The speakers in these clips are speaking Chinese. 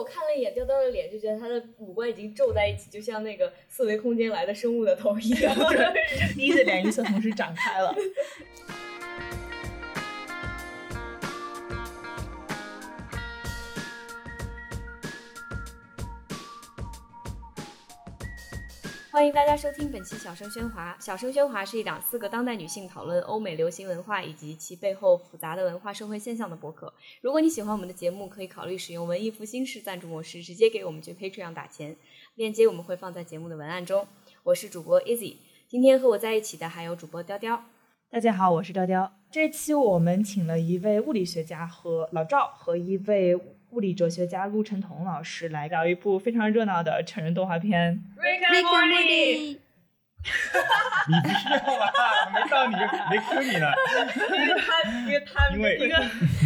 我看了一眼雕雕的脸，就觉得他的五官已经皱在一起，就像那个四维空间来的生物的头一样。第一的脸一侧同时展开了。欢迎大家收听本期《小声喧哗》。《小声喧哗》是一档四个当代女性讨论欧美流行文化以及其背后复杂的文化社会现象的博客。如果你喜欢我们的节目，可以考虑使用文艺复兴式赞助模式，直接给我们去 Patreon 打钱。链接我们会放在节目的文案中。我是主播 Easy，今天和我在一起的还有主播雕雕。大家好，我是雕雕。这期我们请了一位物理学家和老赵和一位。物理哲学家陆晨彤老师来聊一部非常热闹的成人动画片《Rick and Morty》。你不是吧？没到你，没 Q 你呢。因为他，因为他，因为一个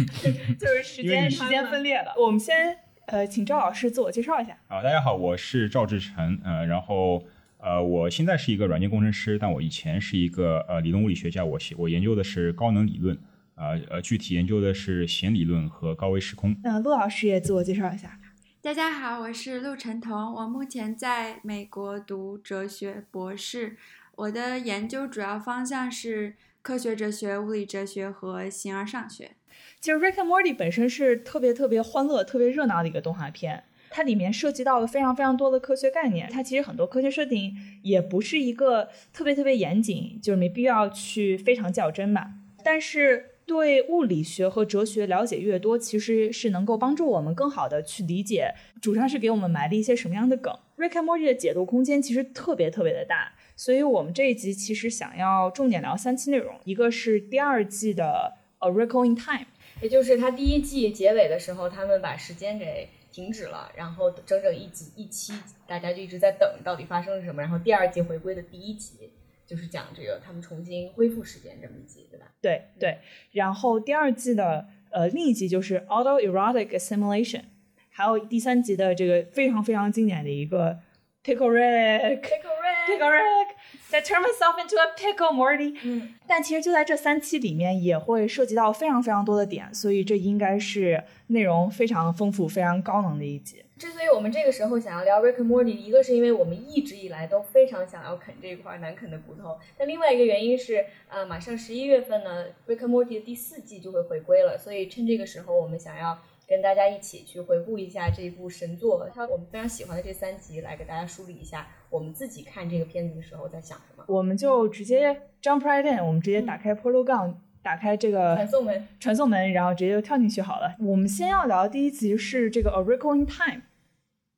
就是时间时间分裂了。我们先呃，请赵老师自我介绍一下。啊，大家好，我是赵志成。呃，然后呃，我现在是一个软件工程师，但我以前是一个呃理论物理学家。我我研究的是高能理论。啊呃，具体研究的是弦理论和高维时空。那陆老师也自我介绍一下。大家好，我是陆晨彤，我目前在美国读哲学博士，我的研究主要方向是科学哲学、物理哲学和形而上学。其实《Rick and Morty》本身是特别特别欢乐、特别热闹的一个动画片，它里面涉及到了非常非常多的科学概念。它其实很多科学设定也不是一个特别特别严谨，就是没必要去非常较真吧。但是对物理学和哲学了解越多，其实是能够帮助我们更好的去理解主创是给我们埋了一些什么样的梗。Rick and Morty 的解读空间其实特别特别的大，所以我们这一集其实想要重点聊三期内容，一个是第二季的 A Recall in Time，也就是他第一季结尾的时候，他们把时间给停止了，然后整整一集一期，大家就一直在等到底发生了什么，然后第二季回归的第一集。就是讲这个他们重新恢复时间这么一集，对吧？对对。然后第二季的呃另一集就是 Autoerotic Assimilation，还有第三集的这个非常非常经典的一个 Pickle Rick，Pickle Rick，Pickle Turn myself into a pickle Morty。嗯。但其实就在这三期里面也会涉及到非常非常多的点，所以这应该是内容非常丰富、非常高能的一集。之所以我们这个时候想要聊 Rick and Morty，一个是因为我们一直以来都非常想要啃这一块难啃的骨头，但另外一个原因是，呃，马上十一月份呢，Rick and Morty 的第四季就会回归了，所以趁这个时候，我们想要跟大家一起去回顾一下这一部神作，它我们非常喜欢的这三集，来给大家梳理一下我们自己看这个片子的时候在想什么。我们就直接 jump right in，我们直接打开 Portal Gun，打开这个传送门，传送门，然后直接就跳进去好了。我们先要聊第一集是这个 A Recall in Time。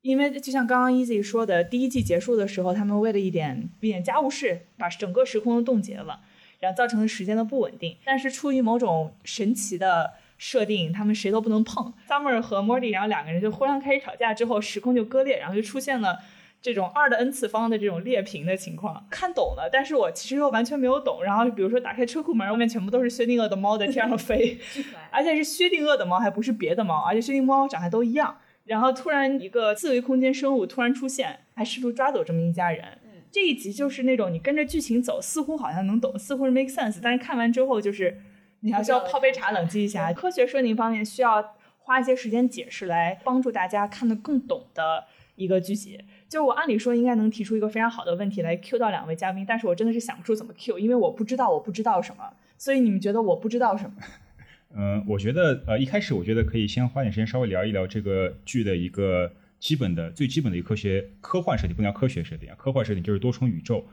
因为就像刚刚 Easy 说的，第一季结束的时候，他们为了一点一点家务事，把整个时空都冻结了，然后造成了时间的不稳定。但是出于某种神奇的设定，他们谁都不能碰。Summer 和 Morty，然后两个人就忽然开始吵架，之后时空就割裂，然后就出现了这种二的 n 次方的这种裂屏的情况。看懂了，但是我其实又完全没有懂。然后比如说打开车库门，外面全部都是薛定谔的猫在天上飞，而且是薛定谔的猫，还不是别的猫，而且薛定谔猫长得都一样。然后突然一个四维空间生物突然出现，还试图抓走这么一家人。这一集就是那种你跟着剧情走，似乎好像能懂，似乎是 make sense，但是看完之后就是你还是要泡杯茶冷静一下。科学设定方面需要花一些时间解释，来帮助大家看得更懂的一个剧集。就我按理说应该能提出一个非常好的问题来 Q 到两位嘉宾，但是我真的是想不出怎么 Q，因为我不知道我不知道什么，所以你们觉得我不知道什么？嗯，我觉得呃，一开始我觉得可以先花点时间稍微聊一聊这个剧的一个基本的、最基本的一个科学科幻设定，不能叫科学设定啊，科幻设定就是多重宇宙，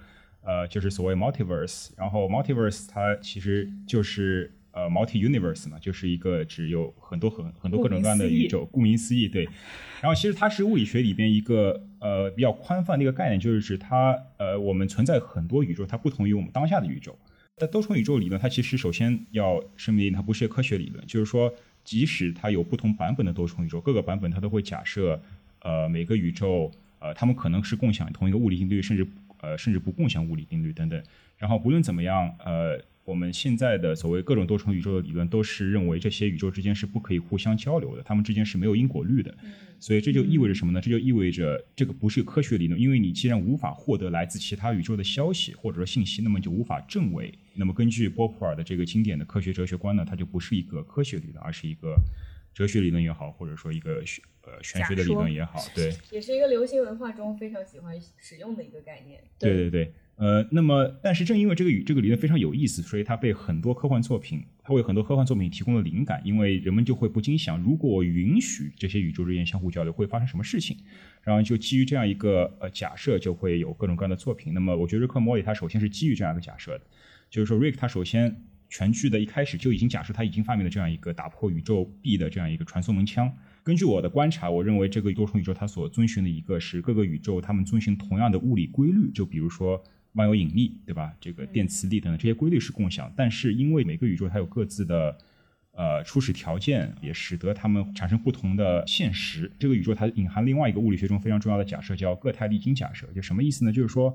呃，就是所谓 multiverse。然后 multiverse 它其实就是呃 multi universe 嘛，就是一个只有很多很很多各种各样的宇宙，顾名思义，对。然后其实它是物理学里边一个呃比较宽泛的一个概念，就是指它呃我们存在很多宇宙，它不同于我们当下的宇宙。但多重宇宙理论，它其实首先要声明，它不是科学理论。就是说，即使它有不同版本的多重宇宙，各个版本它都会假设，呃，每个宇宙，呃，它们可能是共享同一个物理定律，甚至，呃，甚至不共享物理定律等等。然后，不论怎么样，呃。我们现在的所谓各种多重宇宙的理论，都是认为这些宇宙之间是不可以互相交流的，它们之间是没有因果律的。所以这就意味着什么呢？这就意味着这个不是科学理论，因为你既然无法获得来自其他宇宙的消息或者说信息，那么就无法证伪。那么根据波普尔的这个经典的科学哲学观呢，它就不是一个科学理论，而是一个哲学理论也好，或者说一个玄呃玄学的理论也好，对，也是一个流行文化中非常喜欢使用的一个概念。对对对，呃，那么但是正因为这个宇这个理论非常有意思，所以它被很多科幻作品，它为很多科幻作品提供了灵感，因为人们就会不禁想，如果允许这些宇宙之间相互交流，会发生什么事情？然后就基于这样一个呃假设，就会有各种各样的作品。那么我觉得瑞克莫里他首先是基于这样一个假设的，就是说瑞克他首先。全剧的一开始就已经假设他已经发明了这样一个打破宇宙壁的这样一个传送门枪。根据我的观察，我认为这个多重宇宙它所遵循的一个是各个宇宙它们遵循同样的物理规律，就比如说万有引力，对吧？这个电磁力等等这些规律是共享。但是因为每个宇宙它有各自的呃初始条件，也使得它们产生不同的现实。这个宇宙它隐含另外一个物理学中非常重要的假设，叫各态力经假设。就什么意思呢？就是说，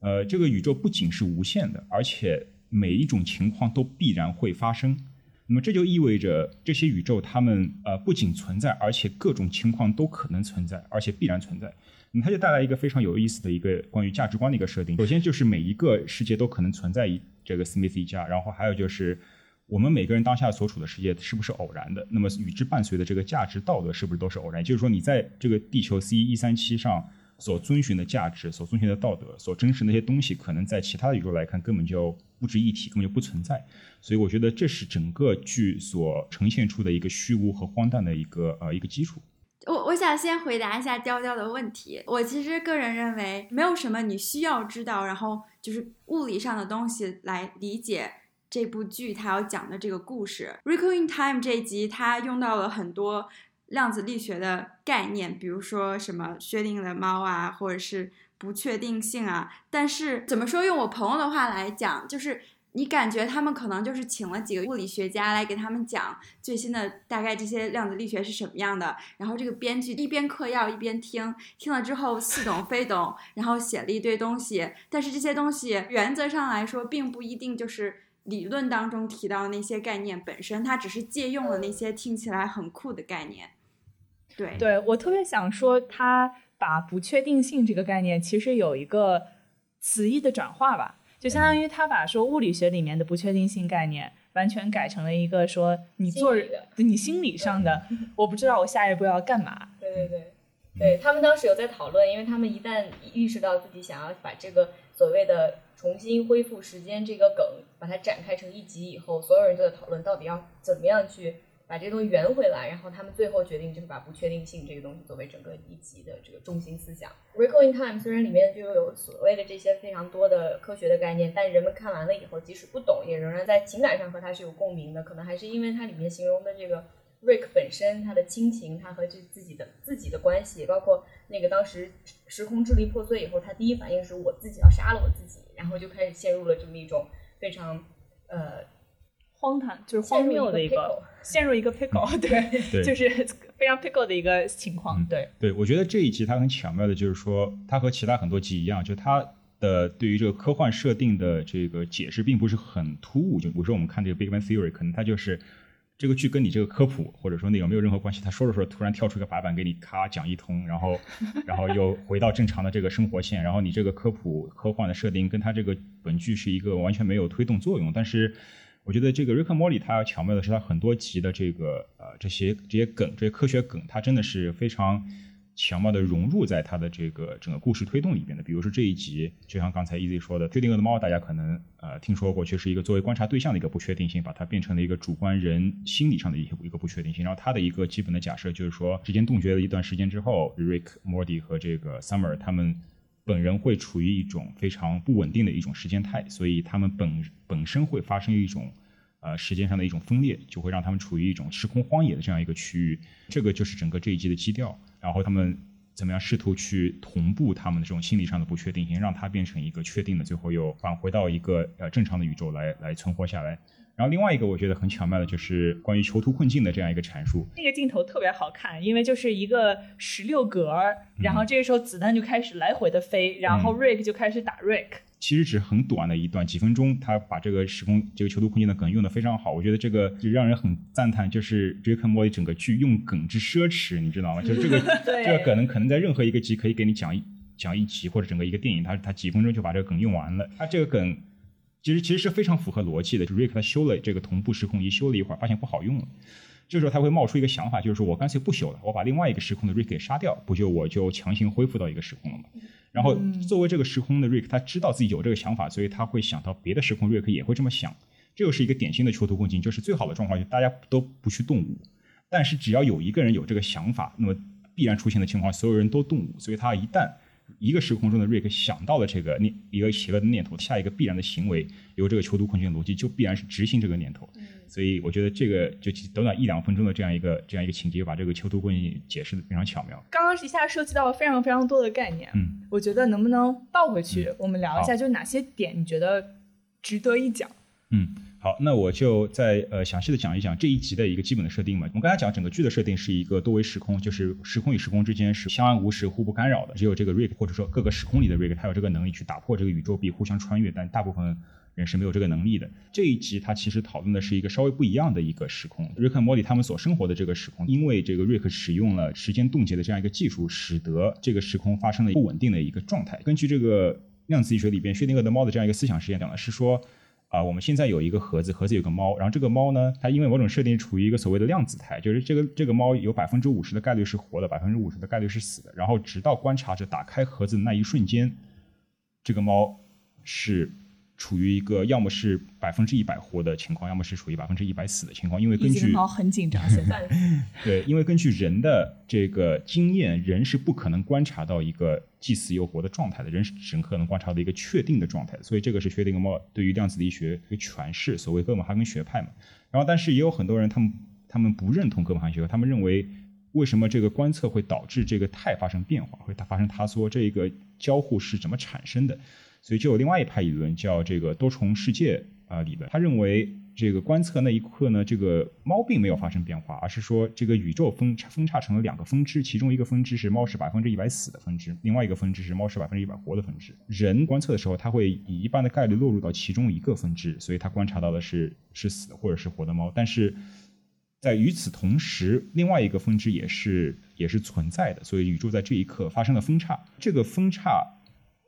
呃，这个宇宙不仅是无限的，而且每一种情况都必然会发生，那么这就意味着这些宇宙它们呃不仅存在，而且各种情况都可能存在，而且必然存在。那么它就带来一个非常有意思的一个关于价值观的一个设定。首先就是每一个世界都可能存在一这个 Smith 一家，然后还有就是我们每个人当下所处的世界是不是偶然的？那么与之伴随的这个价值道德是不是都是偶然？就是说你在这个地球 C 一三七上。所遵循的价值，所遵循的道德，所真实那些东西，可能在其他的宇宙来看根本就不值一提，根本就不存在。所以我觉得这是整个剧所呈现出的一个虚无和荒诞的一个呃一个基础。我我想先回答一下雕雕的问题。我其实个人认为，没有什么你需要知道，然后就是物理上的东西来理解这部剧它要讲的这个故事。《Recall in Time》这一集，它用到了很多。量子力学的概念，比如说什么薛定谔的猫啊，或者是不确定性啊。但是怎么说？用我朋友的话来讲，就是你感觉他们可能就是请了几个物理学家来给他们讲最新的大概这些量子力学是什么样的。然后这个编剧一边嗑药一边听，听了之后似懂非懂，然后写了一堆东西。但是这些东西原则上来说，并不一定就是理论当中提到的那些概念本身，它只是借用了那些听起来很酷的概念。对，对我特别想说，他把不确定性这个概念其实有一个词义的转化吧，就相当于他把说物理学里面的不确定性概念完全改成了一个说你做你心理上的，我不知道我下一步要干嘛。对对对，对他们当时有在讨论，因为他们一旦意识到自己想要把这个所谓的重新恢复时间这个梗把它展开成一集以后，所有人都在讨论到底要怎么样去。把这个东西圆回来，然后他们最后决定就是把不确定性这个东西作为整个一集的这个中心思想。《Recall in Time》虽然里面就有所谓的这些非常多的科学的概念，但人们看完了以后，即使不懂，也仍然在情感上和它是有共鸣的。可能还是因为它里面形容的这个 Rick 本身他的亲情，他和这自己的自己的关系，包括那个当时时空支离破碎以后，他第一反应是我自己要杀了我自己，然后就开始陷入了这么一种非常呃。荒唐就是荒谬的一个 陷入一个 pickle，对，就是非常 pickle 的一个情况。对，对我觉得这一集它很巧妙的，就是说它和其他很多集一样，就它的对于这个科幻设定的这个解释并不是很突兀。就比如说我们看这个 Big Bang Theory，可能它就是这个剧跟你这个科普或者说内容没有任何关系，他说着说着突然跳出一个白板给你咔讲一通，然后 然后又回到正常的这个生活线，然后你这个科普科幻的设定跟它这个本剧是一个完全没有推动作用，但是。我觉得这个《瑞克莫里》它巧妙的是，它很多集的这个呃这些这些梗，这些科学梗，它真的是非常巧妙的融入在它的这个整个故事推动里边的。比如说这一集，就像刚才 Easy 说的，薛定谔的猫，大家可能呃听说过，却是一个作为观察对象的一个不确定性，把它变成了一个主观人心理上的一一个不确定性。然后它的一个基本的假设就是说，时间冻结了一段时间之后，Rick、Morty 和这个 Summer 他们。本人会处于一种非常不稳定的一种时间态，所以他们本本身会发生一种呃时间上的一种分裂，就会让他们处于一种时空荒野的这样一个区域。这个就是整个这一季的基调。然后他们怎么样试图去同步他们的这种心理上的不确定性，让它变成一个确定的，最后又返回到一个呃正常的宇宙来来存活下来。然后另外一个我觉得很巧妙的就是关于囚徒困境的这样一个阐述。那个镜头特别好看，因为就是一个十六格，然后这个时候子弹就开始来回的飞，然后 Rick 就开始打 Rick。其实只是很短的一段几分钟，他把这个时空这个囚徒困境的梗用的非常好，我觉得这个就让人很赞叹，就是 Rick and Morty 整个剧用梗之奢侈，你知道吗？就是这个 这个梗能可能在任何一个集可以给你讲一讲一集或者整个一个电影，他他几分钟就把这个梗用完了，他这个梗。其实其实是非常符合逻辑的。Rick 他修了这个同步时空仪，修了一会儿，发现不好用了。这时候他会冒出一个想法，就是说我干脆不修了，我把另外一个时空的 Rick 给杀掉，不就我就强行恢复到一个时空了吗？然后作为这个时空的 Rick，他知道自己有这个想法，所以他会想到别的时空 Rick 也会这么想。这又是一个典型的囚徒困境，就是最好的状况，就大家都不去动武，但是只要有一个人有这个想法，那么必然出现的情况，所有人都动武，所以他一旦一个时空中的 Rick 想到了这个念一个邪恶的念头，下一个必然的行为，由这个囚徒困境的逻辑就必然是执行这个念头。嗯所以我觉得这个就短短一两分钟的这样一个这样一个情节，把这个囚徒困境解释的非常巧妙。刚刚一下涉及到了非常非常多的概念，嗯，我觉得能不能倒回去，我们聊一下，就是哪些点你觉得值得一讲？嗯，好，那我就再呃详细的讲一讲这一集的一个基本的设定嘛。我们刚才讲整个剧的设定是一个多维时空，就是时空与时空之间是相安无事、互不干扰的，只有这个 Rick 或者说各个时空里的 Rick，他有这个能力去打破这个宇宙壁，互相穿越，但大部分人是没有这个能力的。这一集他其实讨论的是一个稍微不一样的一个时空，Rick 和 Morty 他们所生活的这个时空，因为这个 Rick 使用了时间冻结的这样一个技术，使得这个时空发生了不稳定的一个状态。根据这个量子力学里边薛定谔的猫的这样一个思想实验讲的是说。啊，我们现在有一个盒子，盒子有个猫，然后这个猫呢，它因为某种设定处于一个所谓的量子态，就是这个这个猫有百分之五十的概率是活的，百分之五十的概率是死的。然后直到观察者打开盒子的那一瞬间，这个猫是。处于一个要么是百分之一百活的情况，要么是处于百分之一百死的情况。因为根据猫很紧张，现在对，因为根据人的这个经验，人是不可能观察到一个既死又活的状态的，人是只可能观察到一个确定的状态。所以这个是薛定谔对于量子力学一个诠释，所谓哥本哈根学派嘛。然后，但是也有很多人，他们他们不认同哥本哈根学派，他们认为为什么这个观测会导致这个态发生变化，会它发生塌缩，这个交互是怎么产生的？所以就有另外一派理论叫这个多重世界啊理论，他认为这个观测那一刻呢，这个猫并没有发生变化，而是说这个宇宙分叉分叉成了两个分支，其中一个分支是猫是百分之一百死的分支，另外一个分支是猫是百分之一百活的分支。人观测的时候，他会以一般的概率落入到其中一个分支，所以他观察到的是是死或者是活的猫。但是在与此同时，另外一个分支也是也是存在的，所以宇宙在这一刻发生了分叉，这个分叉。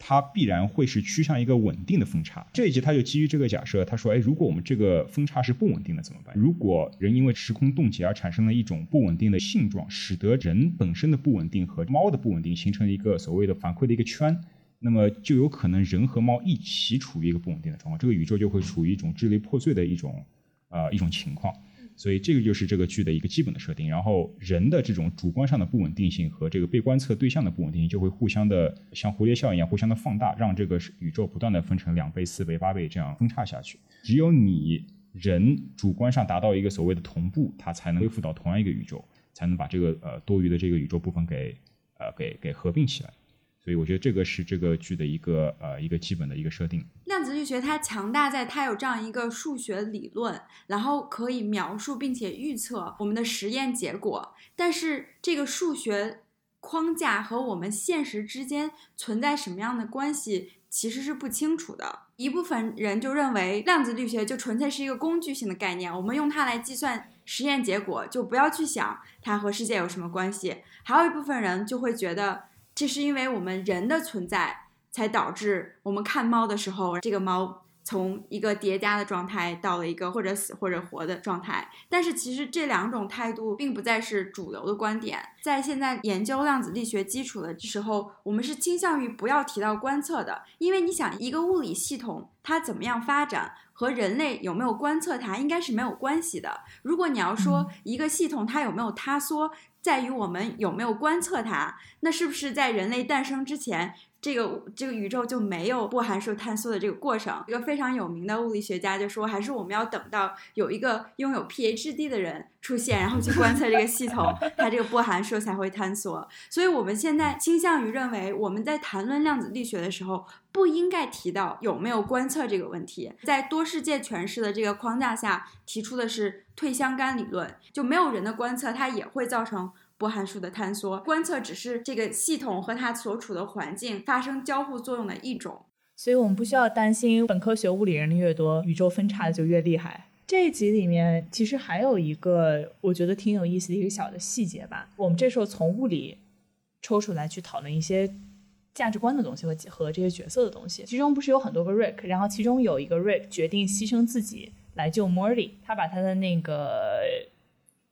它必然会是趋向一个稳定的分叉。这一集他就基于这个假设，他说：“哎，如果我们这个分叉是不稳定的怎么办？如果人因为时空冻结而产生了一种不稳定的性状，使得人本身的不稳定和猫的不稳定形成一个所谓的反馈的一个圈，那么就有可能人和猫一起处于一个不稳定的状况，这个宇宙就会处于一种支离破碎的一种呃一种情况。”所以这个就是这个剧的一个基本的设定，然后人的这种主观上的不稳定性和这个被观测对象的不稳定性就会互相的像蝴蝶效应一样互相的放大，让这个宇宙不断的分成两倍、四倍、八倍这样分叉下去。只有你人主观上达到一个所谓的同步，它才能恢复到同样一个宇宙，才能把这个呃多余的这个宇宙部分给呃给给合并起来。所以我觉得这个是这个剧的一个呃一个基本的一个设定。量子力学它强大在它有这样一个数学理论，然后可以描述并且预测我们的实验结果。但是这个数学框架和我们现实之间存在什么样的关系，其实是不清楚的。一部分人就认为量子力学就纯粹是一个工具性的概念，我们用它来计算实验结果，就不要去想它和世界有什么关系。还有一部分人就会觉得。这是因为我们人的存在，才导致我们看猫的时候，这个猫从一个叠加的状态到了一个或者死或者活的状态。但是其实这两种态度并不再是主流的观点。在现在研究量子力学基础的时候，我们是倾向于不要提到观测的，因为你想一个物理系统它怎么样发展，和人类有没有观测它应该是没有关系的。如果你要说一个系统它有没有塌缩，在于我们有没有观测它？那是不是在人类诞生之前，这个这个宇宙就没有波函数坍缩的这个过程？一个非常有名的物理学家就说，还是我们要等到有一个拥有 PhD 的人出现，然后去观测这个系统，它这个波函数才会坍缩。所以我们现在倾向于认为，我们在谈论量子力学的时候，不应该提到有没有观测这个问题。在多世界诠释的这个框架下，提出的是。退相干理论就没有人的观测，它也会造成波函数的坍缩。观测只是这个系统和它所处的环境发生交互作用的一种，所以我们不需要担心本科学物理人越多，宇宙分叉的就越厉害。这一集里面其实还有一个我觉得挺有意思的一个小的细节吧。我们这时候从物理抽出来去讨论一些价值观的东西和和这些角色的东西。其中不是有很多个 Rick，然后其中有一个 Rick 决定牺牲自己。来救 Morty，他把他的那个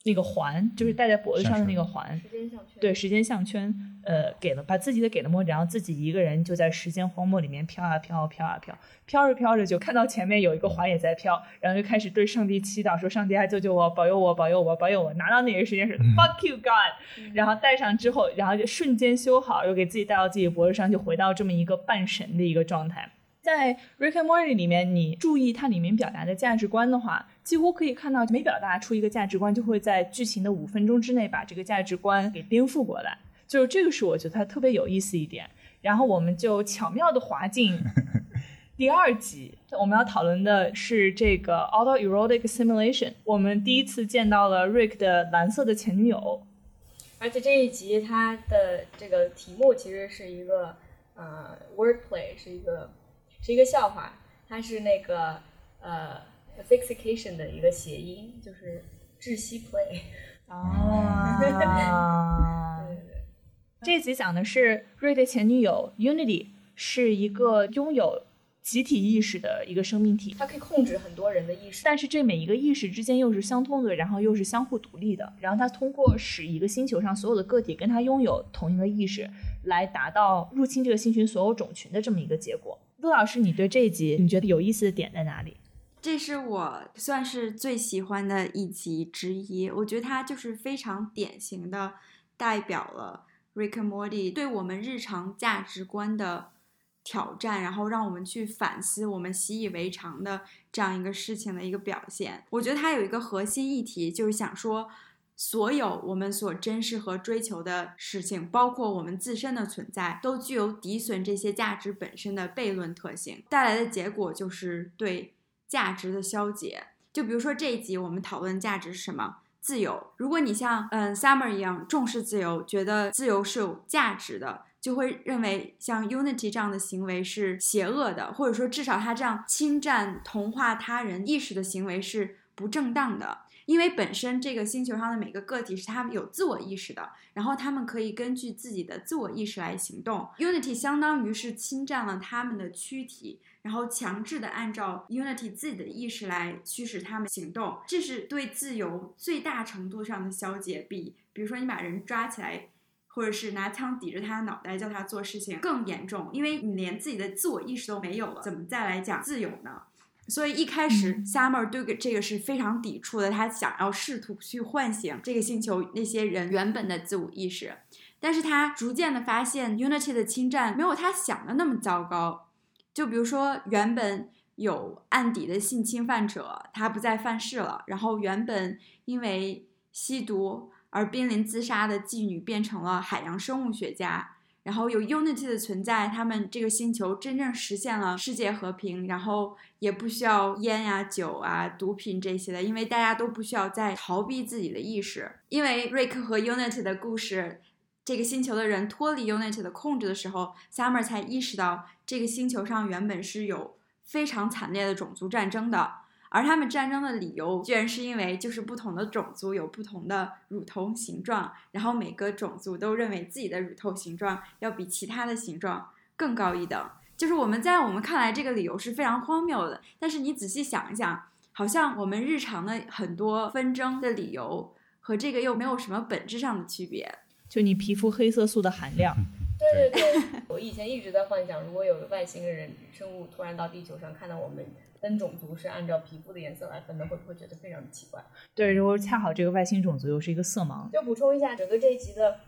那个环，就是戴在脖子上的那个环，时间项圈。对，时间项圈，呃，给了把自己的给了墨，然后自己一个人就在时间荒漠里面飘啊飘，飘啊飘，飘着飘着就看到前面有一个环也在飘，然后就开始对上帝祈祷说：“上帝啊，救救我，保佑我，保佑我，保佑我！”拿到那个时间是 Fuck you God，然后戴上之后，然后就瞬间修好，又给自己戴到自己脖子上，就回到这么一个半神的一个状态。在 Rick and Morty 里面，你注意它里面表达的价值观的话，几乎可以看到每表达出一个价值观，就会在剧情的五分钟之内把这个价值观给颠覆过来。就是这个是我觉得它特别有意思一点。然后我们就巧妙的滑进 第二集，我们要讨论的是这个 Autoerotic Simulation。我们第一次见到了 Rick 的蓝色的前女友，而且这一集它的这个题目其实是一个呃 wordplay，是一个。是一个笑话，它是那个呃 asphyxiation 的一个谐音，就是窒息 play。哦啊，这集讲的是瑞的前女友 Unity 是一个拥有集体意识的一个生命体，它可以控制很多人的意识，但是这每一个意识之间又是相通的，然后又是相互独立的。然后它通过使一个星球上所有的个体跟它拥有同一个意识，来达到入侵这个星群所有种群的这么一个结果。陆老师，你对这一集你觉得有意思的点在哪里？这是我算是最喜欢的一集之一。我觉得它就是非常典型的代表了 Rick and Morty 对我们日常价值观的挑战，然后让我们去反思我们习以为常的这样一个事情的一个表现。我觉得它有一个核心议题，就是想说。所有我们所珍视和追求的事情，包括我们自身的存在，都具有抵损这些价值本身的悖论特性，带来的结果就是对价值的消解。就比如说这一集我们讨论价值是什么？自由。如果你像嗯 Summer 一样重视自由，觉得自由是有价值的，就会认为像 Unity 这样的行为是邪恶的，或者说至少他这样侵占、同化他人意识的行为是不正当的。因为本身这个星球上的每个个体是他们有自我意识的，然后他们可以根据自己的自我意识来行动。Unity 相当于是侵占了他们的躯体，然后强制的按照 Unity 自己的意识来驱使他们行动，这是对自由最大程度上的消解，比比如说你把人抓起来，或者是拿枪抵着他的脑袋叫他做事情更严重，因为你连自己的自我意识都没有了，怎么再来讲自由呢？所以一开始，Summer 对这个是非常抵触的。他想要试图去唤醒这个星球那些人原本的自我意识，但是他逐渐的发现，Unity 的侵占没有他想的那么糟糕。就比如说，原本有案底的性侵犯者，他不再犯事了。然后，原本因为吸毒而濒临自杀的妓女，变成了海洋生物学家。然后有 Unity 的存在，他们这个星球真正实现了世界和平，然后也不需要烟呀、酒啊、毒品这些的，因为大家都不需要再逃避自己的意识。因为 Rick 和 Unity 的故事，这个星球的人脱离 Unity 的控制的时候，Summer 才意识到这个星球上原本是有非常惨烈的种族战争的。而他们战争的理由，居然是因为就是不同的种族有不同的乳头形状，然后每个种族都认为自己的乳头形状要比其他的形状更高一等。就是我们在我们看来，这个理由是非常荒谬的。但是你仔细想一想，好像我们日常的很多纷争的理由和这个又没有什么本质上的区别。就你皮肤黑色素的含量。对对对，我以前一直在幻想，如果有外星人生物突然到地球上，看到我们。分种族是按照皮肤的颜色来分的，会不会觉得非常的奇怪？对，如果恰好这个外星种族又是一个色盲。就补充一下，整个这一集的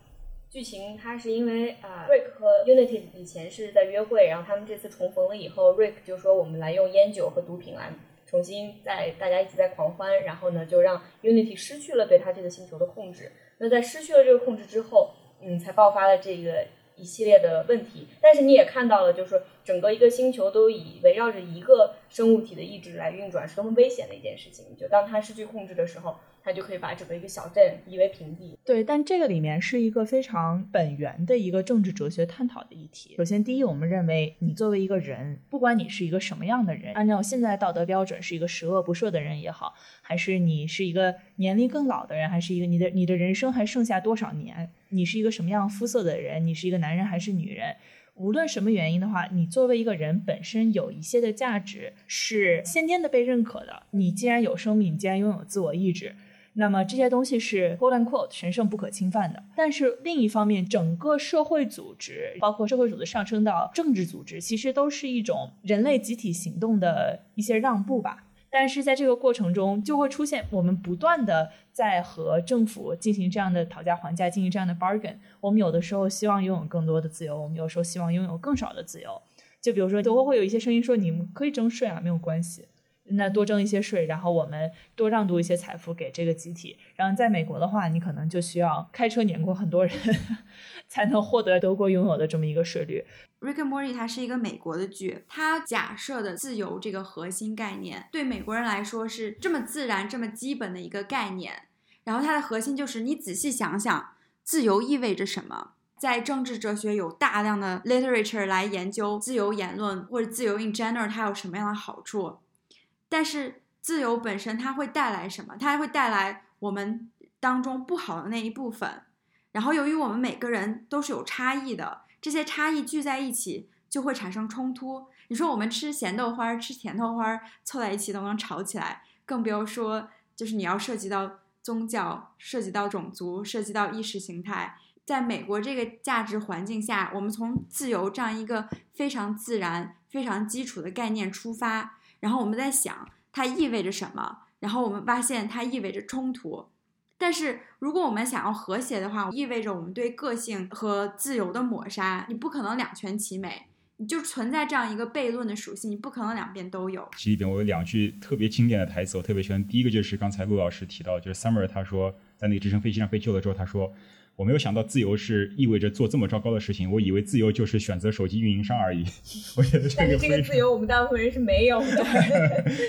剧情，它是因为啊，Rick 和 Unity 以前是在约会，然后他们这次重逢了以后，Rick 就说我们来用烟酒和毒品来重新在大家一起在狂欢，然后呢就让 Unity 失去了对他这个星球的控制。那在失去了这个控制之后，嗯，才爆发了这个。一系列的问题，但是你也看到了，就是整个一个星球都以围绕着一个生物体的意志来运转，是多么危险的一件事情。就当它失去控制的时候，他就可以把整个一个小镇夷为平地。对，但这个里面是一个非常本源的一个政治哲学探讨的议题。首先，第一，我们认为你作为一个人，不管你是一个什么样的人，按照现在道德标准是一个十恶不赦的人也好，还是你是一个年龄更老的人，还是一个你的你的人生还剩下多少年？你是一个什么样肤色的人？你是一个男人还是女人？无论什么原因的话，你作为一个人本身有一些的价值是先天的被认可的。你既然有生命，你既然拥有自我意志，那么这些东西是 quote unquote 神圣不可侵犯的。但是另一方面，整个社会组织，包括社会组织上升到政治组织，其实都是一种人类集体行动的一些让步吧。但是在这个过程中，就会出现我们不断的在和政府进行这样的讨价还价，进行这样的 bargain。我们有的时候希望拥有更多的自由，我们有时候希望拥有更少的自由。就比如说，都会有一些声音说，你们可以征税啊，没有关系。那多征一些税，然后我们多让渡一些财富给这个集体。然后在美国的话，你可能就需要开车碾过很多人，才能获得德国拥有的这么一个税率。Rick and Morty 它是一个美国的剧，它假设的自由这个核心概念，对美国人来说是这么自然、这么基本的一个概念。然后它的核心就是，你仔细想想，自由意味着什么？在政治哲学有大量的 literature 来研究自由言论或者自由 in general 它有什么样的好处。但是自由本身它会带来什么？它还会带来我们当中不好的那一部分。然后由于我们每个人都是有差异的。这些差异聚在一起就会产生冲突。你说我们吃咸豆花、吃甜豆花凑在一起都能吵起来，更不要说就是你要涉及到宗教、涉及到种族、涉及到意识形态。在美国这个价值环境下，我们从自由这样一个非常自然、非常基础的概念出发，然后我们在想它意味着什么，然后我们发现它意味着冲突。但是，如果我们想要和谐的话，意味着我们对个性和自由的抹杀。你不可能两全其美，你就存在这样一个悖论的属性，你不可能两边都有。其实里边我有两句特别经典的台词，我特别喜欢。第一个就是刚才陆老师提到，就是 Summer 他说在那个直升飞机上被救了之后，他说。我没有想到自由是意味着做这么糟糕的事情，我以为自由就是选择手机运营商而已。我觉得这个，但是这个自由我们大部分人是没有的。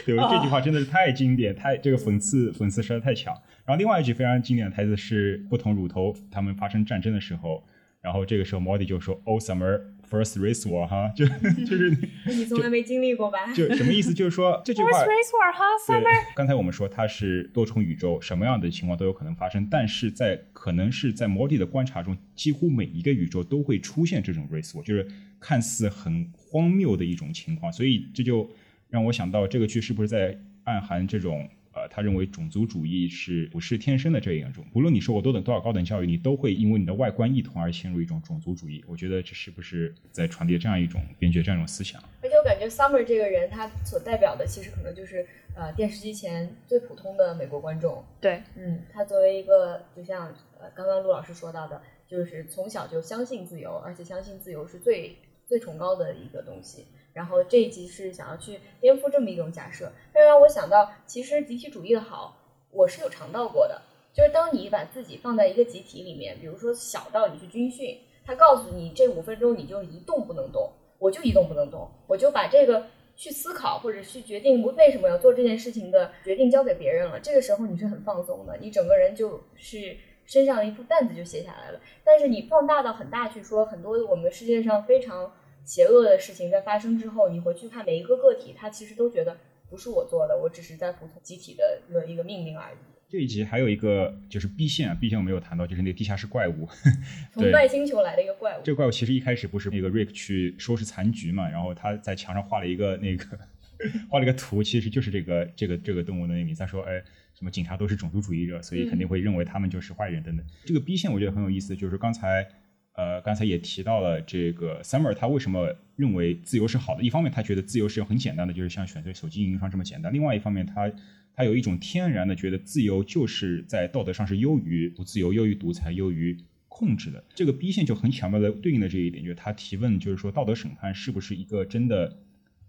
对，这句话真的是太经典，太这个讽刺讽刺实在太强。然后另外一句非常经典的台词是：不同乳头他们发生战争的时候，然后这个时候 Modi 就说：“Oh summer。” First race war 哈，就 就是你 从来没经历过吧？就什么意思？就是说 这句话。First race war 哈，Summer。刚才我们说它是多重宇宙，什么样的情况都有可能发生，但是在可能是在摩迪的观察中，几乎每一个宇宙都会出现这种 race war，就是看似很荒谬的一种情况。所以这就让我想到，这个剧是不是在暗含这种？呃，他认为种族主义是不是天生的这样一种？无论你受过多等多少高等教育，你都会因为你的外观异同而陷入一种种族主义。我觉得这是不是在传递这样一种编剧这样一种思想？而且我感觉 Summer 这个人，他所代表的其实可能就是呃电视机前最普通的美国观众。对，嗯，他作为一个就像呃刚刚陆老师说到的，就是从小就相信自由，而且相信自由是最最崇高的一个东西。然后这一集是想要去颠覆这么一种假设，这让我想到，其实集体主义的好，我是有尝到过的。就是当你把自己放在一个集体里面，比如说小到你去军训，他告诉你这五分钟你就一动不能动，我就一动不能动，我就把这个去思考或者去决定为什么要做这件事情的决定交给别人了。这个时候你是很放松的，你整个人就是身上的一副担子就卸下来了。但是你放大到很大去说，很多我们世界上非常。邪恶的事情在发生之后，你回去看每一个个体，他其实都觉得不是我做的，我只是在服从集体的一个一个命令而已。这一集还有一个就是 B 线啊，B 线我没有谈到，就是那个地下室怪物，从外星球来的一个怪物。这个怪物其实一开始不是那个 Rick 去收拾残局嘛，然后他在墙上画了一个那个 画了一个图，其实就是这个这个这个动物的那个名字。他说，哎，什么警察都是种族主义者，所以肯定会认为他们就是坏人等等。这个 B 线我觉得很有意思，就是刚才。呃，刚才也提到了这个 Summer，他为什么认为自由是好的？一方面，他觉得自由是很简单的，就是像选择手机运营商这么简单；另外一方面，他他有一种天然的觉得自由就是在道德上是优于不自由、优于独裁、优于控制的。这个 B 线就很巧妙的对应了这一点，就是他提问，就是说道德审判是不是一个真的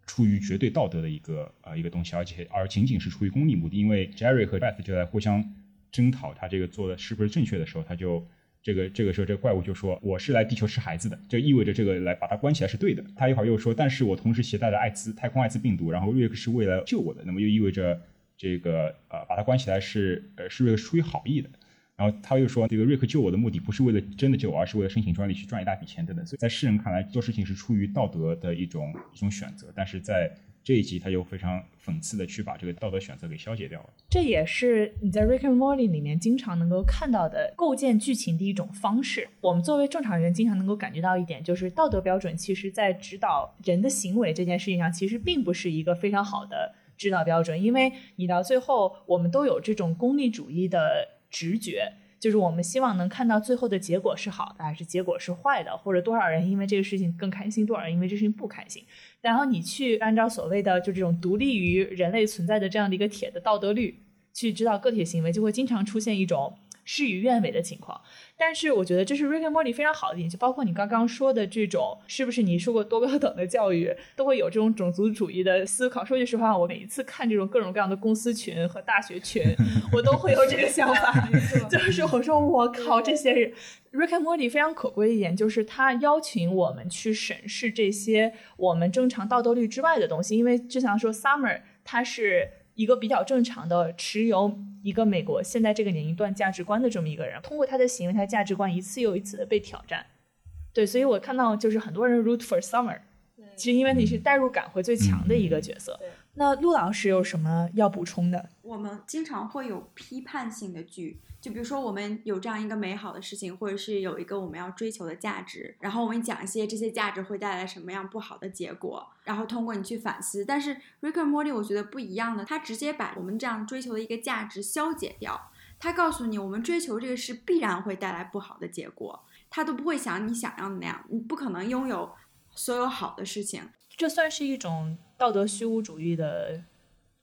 出于绝对道德的一个呃一个东西，而且而仅仅是出于功利目的？因为 Jerry 和 Beth 就在互相征讨他这个做的是不是正确的时候，他就。这个这个时候，这个怪物就说：“我是来地球吃孩子的，这意味着这个来把它关起来是对的。”他一会儿又说：“但是我同时携带了艾滋太空艾滋病毒，然后瑞克是为了救我的，那么又意味着这个呃把它关起来是呃是瑞克出于好意的。”然后他又说：“这个瑞克救我的目的不是为了真的救我，而是为了申请专利去赚一大笔钱等等。”所以在世人看来，做事情是出于道德的一种一种选择，但是在。这一集他又非常讽刺的去把这个道德选择给消解掉了。这也是你在《Rick and Morty》里面经常能够看到的构建剧情的一种方式。我们作为正常人，经常能够感觉到一点，就是道德标准其实在指导人的行为这件事情上，其实并不是一个非常好的指导标准，因为你到最后，我们都有这种功利主义的直觉，就是我们希望能看到最后的结果是好的还是结果是坏的，或者多少人因为这个事情更开心，多少人因为这事情不开心。然后你去按照所谓的就这种独立于人类存在的这样的一个铁的道德律去指导个体行为，就会经常出现一种。事与愿违的情况，但是我觉得这是 Rick and Morty 非常好的一点，就包括你刚刚说的这种，是不是你受过多高等的教育，都会有这种种族主义的思考。说句实话，我每一次看这种各种各样的公司群和大学群，我都会有这个想法 就是我说我靠，这些人 Rick and Morty 非常可贵一点，就是他邀请我们去审视这些我们正常道德律之外的东西，因为就像说 Summer，他是。一个比较正常的持有一个美国现在这个年龄段价值观的这么一个人，通过他的行为，他价值观一次又一次的被挑战。对，所以我看到就是很多人 root for Summer，其实因为你是代入感会最强的一个角色。那陆老师有什么要补充的？我们经常会有批判性的剧。就比如说，我们有这样一个美好的事情，或者是有一个我们要追求的价值，然后我们讲一些这些价值会带来什么样不好的结果，然后通过你去反思。但是 Rick and Morty 我觉得不一样的，他直接把我们这样追求的一个价值消解掉。他告诉你，我们追求这个事必然会带来不好的结果，他都不会想你想要的那样，你不可能拥有所有好的事情。这算是一种道德虚无主义的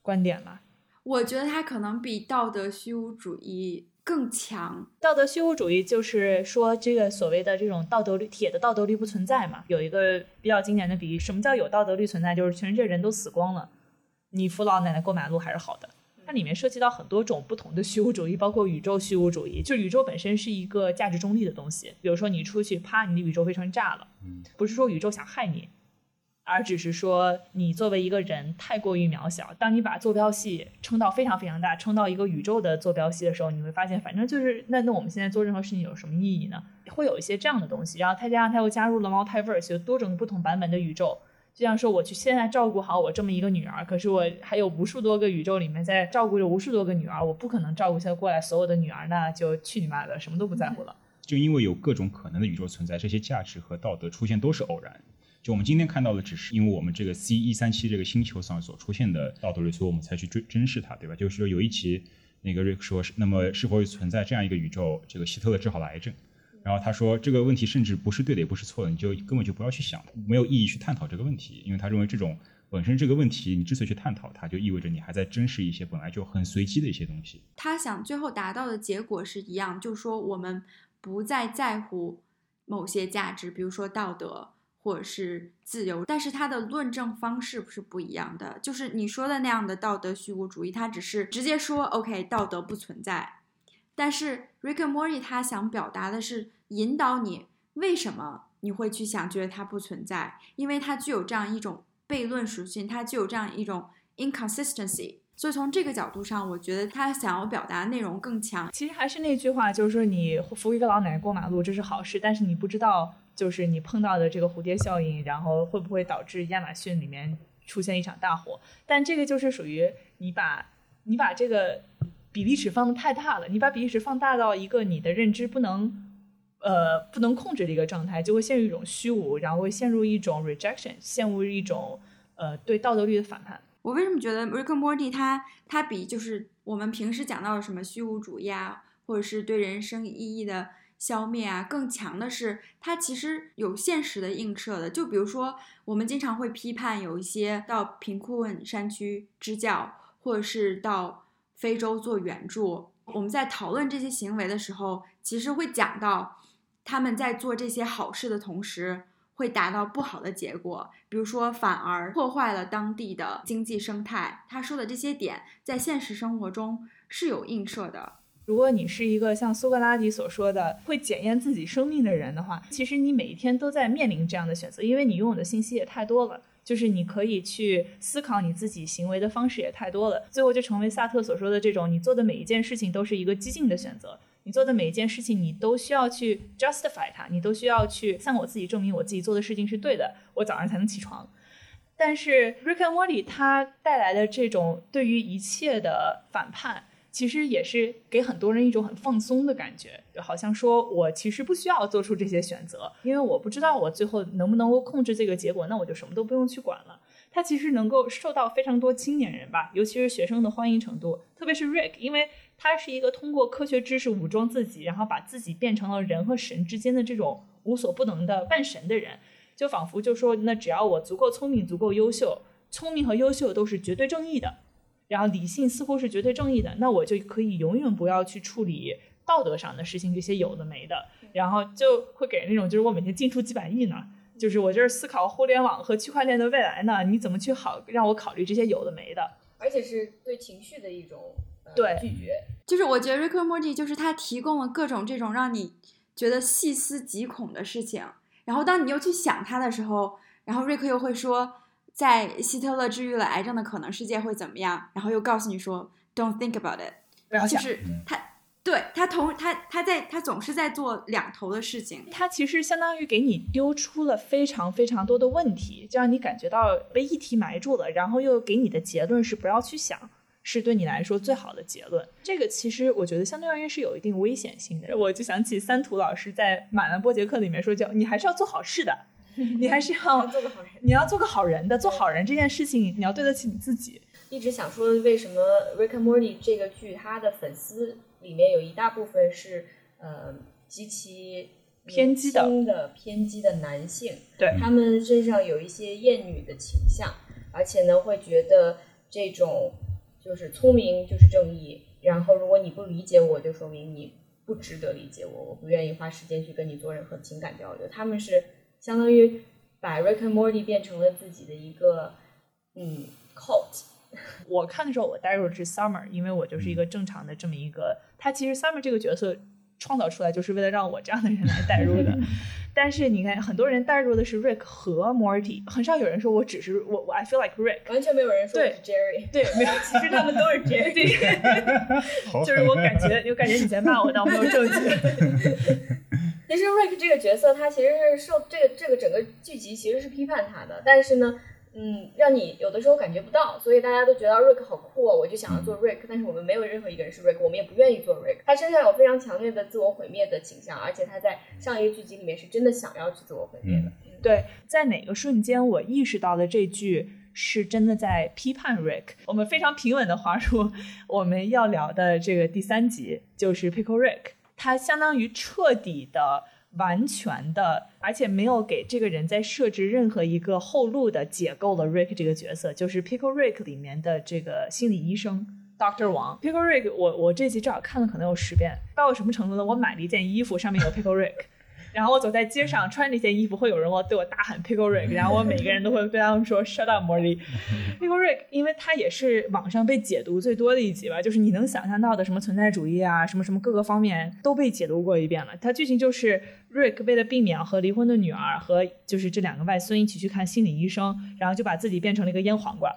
观点吧？我觉得它可能比道德虚无主义。更强道德虚无主义就是说，这个所谓的这种道德律，铁的道德律不存在嘛？有一个比较经典的比喻，什么叫有道德律存在？就是全世界人都死光了，你扶老奶奶过马路还是好的。它里面涉及到很多种不同的虚无主义，包括宇宙虚无主义，就宇宙本身是一个价值中立的东西。比如说你出去，啪，你的宇宙飞船炸了，不是说宇宙想害你。而只是说，你作为一个人太过于渺小。当你把坐标系撑到非常非常大，撑到一个宇宙的坐标系的时候，你会发现，反正就是那那我们现在做任何事情有什么意义呢？会有一些这样的东西。然后他加上他又加入了 multiverse，多种不同版本的宇宙。就像说，我去现在照顾好我这么一个女儿，可是我还有无数多个宇宙里面在照顾着无数多个女儿，我不可能照顾下过来所有的女儿，那就去你妈的，什么都不在乎了。就因为有各种可能的宇宙存在，这些价值和道德出现都是偶然。就我们今天看到的，只是因为我们这个 C 一三七这个星球上所出现的道德律，所以我们才去追珍视它，对吧？就是说有一期那个瑞克说是，那么是否存在这样一个宇宙，这个希特勒治好了癌症？然后他说这个问题甚至不是对的，也不是错的，你就根本就不要去想，没有意义去探讨这个问题，因为他认为这种本身这个问题，你之所以去探讨它，就意味着你还在珍视一些本来就很随机的一些东西。他想最后达到的结果是一样，就是说我们不再在乎某些价值，比如说道德。或者是自由，但是他的论证方式是不一样的。就是你说的那样的道德虚无主义，他只是直接说 “OK，道德不存在”。但是 Rick and Morty 他想表达的是引导你，为什么你会去想觉得它不存在？因为它具有这样一种悖论属性，它具有这样一种 inconsistency。所以从这个角度上，我觉得他想要表达内容更强。其实还是那句话，就是说你扶一个老奶奶过马路，这是好事，但是你不知道。就是你碰到的这个蝴蝶效应，然后会不会导致亚马逊里面出现一场大火？但这个就是属于你把你把这个比例尺放的太大了，你把比例尺放大到一个你的认知不能呃不能控制的一个状态，就会陷入一种虚无，然后会陷入一种 rejection，陷入一种呃对道德律的反叛。我为什么觉得 Rick and Morty 它它比就是我们平时讲到的什么虚无主义啊，或者是对人生意义的。消灭啊，更强的是它其实有现实的映射的。就比如说，我们经常会批判有一些到贫困山区支教，或者是到非洲做援助。我们在讨论这些行为的时候，其实会讲到他们在做这些好事的同时，会达到不好的结果，比如说反而破坏了当地的经济生态。他说的这些点，在现实生活中是有映射的。如果你是一个像苏格拉底所说的会检验自己生命的人的话，其实你每一天都在面临这样的选择，因为你拥有的信息也太多了，就是你可以去思考你自己行为的方式也太多了，最后就成为萨特所说的这种，你做的每一件事情都是一个激进的选择，你做的每一件事情你都需要去 justify 它，你都需要去向我自己证明我自己做的事情是对的，我早上才能起床。但是 Rick and Morty 它带来的这种对于一切的反叛。其实也是给很多人一种很放松的感觉，就好像说我其实不需要做出这些选择，因为我不知道我最后能不能够控制这个结果，那我就什么都不用去管了。它其实能够受到非常多青年人吧，尤其是学生的欢迎程度。特别是 Rick，因为他是一个通过科学知识武装自己，然后把自己变成了人和神之间的这种无所不能的半神的人，就仿佛就说，那只要我足够聪明、足够优秀，聪明和优秀都是绝对正义的，然后理性似乎是绝对正义的，那我就可以永远不要去处理道德上的事情，这些有的没的，然后就会给人那种就是我每天进出几百亿呢。就是我这是思考互联网和区块链的未来呢，你怎么去好让我考虑这些有的没的？而且是对情绪的一种、呃、对拒绝。就是我觉得 Rick and Morty 就是他提供了各种这种让你觉得细思极恐的事情，然后当你又去想它的时候，然后瑞克又会说，在希特勒治愈了癌症的可能世界会怎么样，然后又告诉你说 Don't think about it，不要想。就是他。对他同他他在他总是在做两头的事情，他其实相当于给你丢出了非常非常多的问题，就让你感觉到被议题埋住了，然后又给你的结论是不要去想，是对你来说最好的结论。这个其实我觉得相对而言是有一定危险性的。我就想起三图老师在马兰波杰克里面说，叫你还是要做好事的，你还是 要做个好人，你要做个好人的，做好人这件事情你要对得起你自己。一直想说为什么《Rick and Morty》这个剧它的粉丝。里面有一大部分是呃极其偏激的、的偏激的男性，对他们身上有一些厌女的倾向，而且呢会觉得这种就是聪明就是正义，然后如果你不理解我，就说明你不值得理解我，我不愿意花时间去跟你做任何情感交流。他们是相当于把 Rick and Morty 变成了自己的一个嗯 cult。我看的时候，我带入的是 Summer，因为我就是一个正常的这么一个。他其实 Summer 这个角色创造出来，就是为了让我这样的人来带入的。但是你看，很多人带入的是 Rick 和 Morty，很少有人说我只是我我 I feel like Rick，完全没有人说是 Jerry。对，没有，其实他们都是 Jerry。就是我感觉，我感觉你在骂我，但我没有证据。其实 Rick 这个角色，他其实是受这个这个整个剧集其实是批判他的，但是呢。嗯，让你有的时候感觉不到，所以大家都觉得 Rick 好酷哦，我就想要做 Rick，但是我们没有任何一个人是 Rick，我们也不愿意做 Rick。他身上有非常强烈的自我毁灭的倾向，而且他在上一个剧集里面是真的想要去自我毁灭的。对，在哪个瞬间我意识到的这句是真的在批判 Rick？我们非常平稳的滑入我们要聊的这个第三集，就是 Pickle Rick，他相当于彻底的。完全的，而且没有给这个人在设置任何一个后路的解构了 Rick 这个角色，就是 Pickle Rick 里面的这个心理医生 Doctor 王 Pickle Rick。我我这集至少看了可能有十遍，到什么程度呢？我买了一件衣服，上面有 Pickle Rick。然后我走在街上穿这件衣服，会有人我对我大喊 Pickle Rick，然后我每个人都会对他们说 Shut up, Morty。Pickle Rick，因为他也是网上被解读最多的一集吧，就是你能想象到的什么存在主义啊，什么什么各个方面都被解读过一遍了。它剧情就是 Rick 为了避免和离婚的女儿和就是这两个外孙一起去看心理医生，然后就把自己变成了一个腌黄瓜，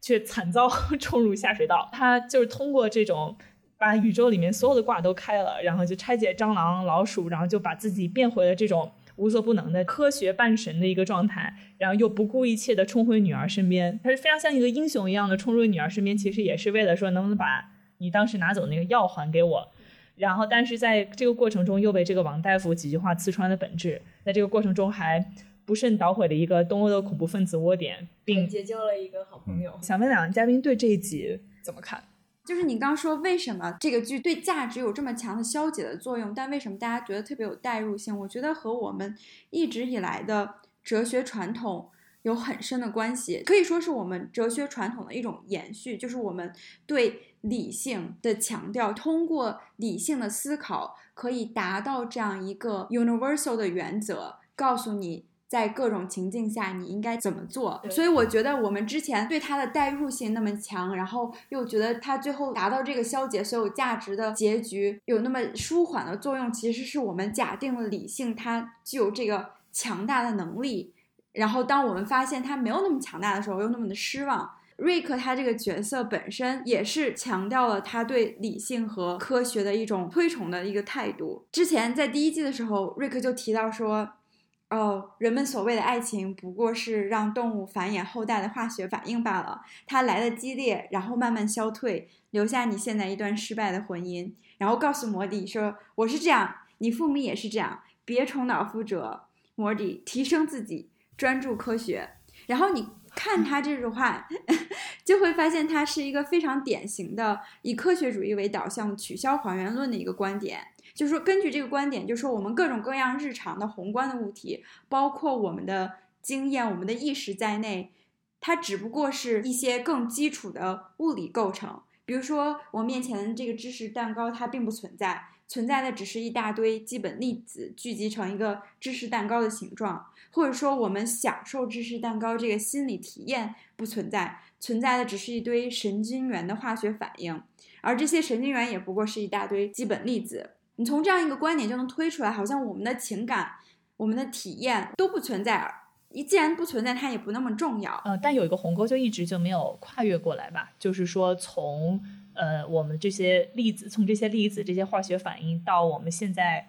却惨遭 冲入下水道。他就是通过这种。把宇宙里面所有的卦都开了，然后就拆解蟑螂、老鼠，然后就把自己变回了这种无所不能的科学半神的一个状态，然后又不顾一切的冲回女儿身边。他是非常像一个英雄一样的冲入女儿身边，其实也是为了说能不能把你当时拿走那个药还给我。然后，但是在这个过程中又被这个王大夫几句话刺穿了本质，在这个过程中还不慎捣毁了一个东欧的恐怖分子窝点，并结交了一个好朋友。想问两位嘉宾对这一集怎么看？就是你刚说为什么这个剧对价值有这么强的消解的作用，但为什么大家觉得特别有代入性？我觉得和我们一直以来的哲学传统有很深的关系，可以说是我们哲学传统的一种延续，就是我们对理性的强调，通过理性的思考可以达到这样一个 universal 的原则，告诉你。在各种情境下，你应该怎么做？所以我觉得我们之前对他的代入性那么强，然后又觉得他最后达到这个消解所有价值的结局有那么舒缓的作用，其实是我们假定了理性它具有这个强大的能力。然后当我们发现它没有那么强大的时候，又那么的失望。瑞克他这个角色本身也是强调了他对理性和科学的一种推崇的一个态度。之前在第一季的时候，瑞克就提到说。哦，人们所谓的爱情不过是让动物繁衍后代的化学反应罢了。它来的激烈，然后慢慢消退，留下你现在一段失败的婚姻，然后告诉摩迪说：“我是这样，你父母也是这样，别重蹈覆辙。”摩迪提升自己，专注科学。然后你看他这句话，就会发现他是一个非常典型的以科学主义为导向、取消还原论的一个观点。就是说，根据这个观点，就是说我们各种各样日常的宏观的物体，包括我们的经验、我们的意识在内，它只不过是一些更基础的物理构成。比如说，我面前的这个知识蛋糕，它并不存在，存在的只是一大堆基本粒子聚集成一个知识蛋糕的形状。或者说，我们享受知识蛋糕这个心理体验不存在，存在的只是一堆神经元的化学反应，而这些神经元也不过是一大堆基本粒子。你从这样一个观点就能推出来，好像我们的情感、我们的体验都不存在。你既然不存在，它也不那么重要。呃，但有一个鸿沟就一直就没有跨越过来吧，就是说从呃我们这些粒子，从这些粒子这些化学反应到我们现在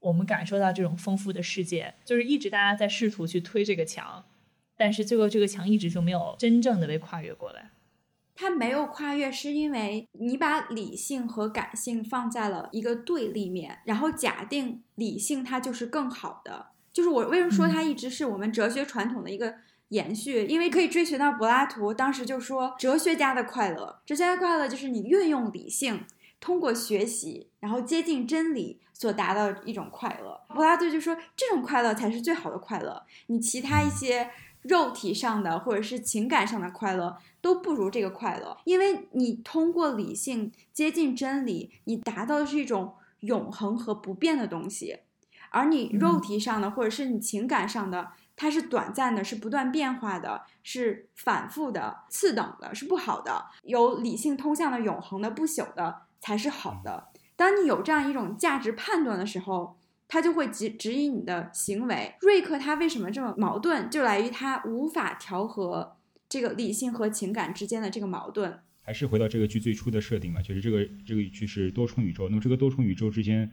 我们感受到这种丰富的世界，就是一直大家在试图去推这个墙，但是最后这个墙一直就没有真正的被跨越过来。它没有跨越，是因为你把理性和感性放在了一个对立面，然后假定理性它就是更好的。就是我为什么说它一直是我们哲学传统的一个延续？因为可以追寻到柏拉图当时就说，哲学家的快乐，哲学家的快乐就是你运用理性，通过学习，然后接近真理所达到一种快乐。柏拉图就说，这种快乐才是最好的快乐。你其他一些肉体上的或者是情感上的快乐。都不如这个快乐，因为你通过理性接近真理，你达到的是一种永恒和不变的东西，而你肉体上的或者是你情感上的，它是短暂的，是不断变化的，是反复的、次等的，是不好的。有理性通向的永恒的、不朽的才是好的。当你有这样一种价值判断的时候，他就会指指引你的行为。瑞克他为什么这么矛盾，就来于他无法调和。这个理性和情感之间的这个矛盾，还是回到这个剧最初的设定嘛，就是这个这个剧是多重宇宙。那么这个多重宇宙之间，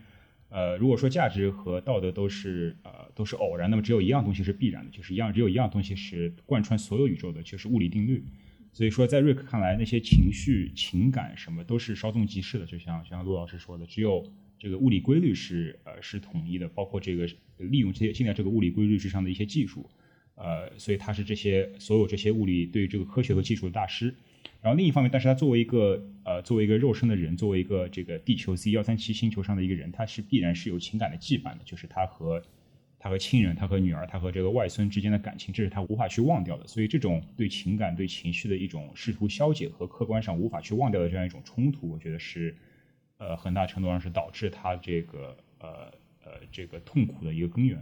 呃，如果说价值和道德都是呃都是偶然，那么只有一样东西是必然的，就是一样只有一样东西是贯穿所有宇宙的，就是物理定律。所以说，在瑞克看来，那些情绪、情感什么都是稍纵即逝的，就像像陆老师说的，只有这个物理规律是呃是统一的，包括这个利用这些现在这个物理规律之上的一些技术。呃，所以他是这些所有这些物理对这个科学和技术的大师。然后另一方面，但是他作为一个呃作为一个肉身的人，作为一个这个地球 Z 幺三七星球上的一个人，他是必然是有情感的羁绊的，就是他和他和亲人、他和女儿、他和这个外孙之间的感情，这是他无法去忘掉的。所以这种对情感、对情绪的一种试图消解和客观上无法去忘掉的这样一种冲突，我觉得是呃很大程度上是导致他这个呃呃这个痛苦的一个根源。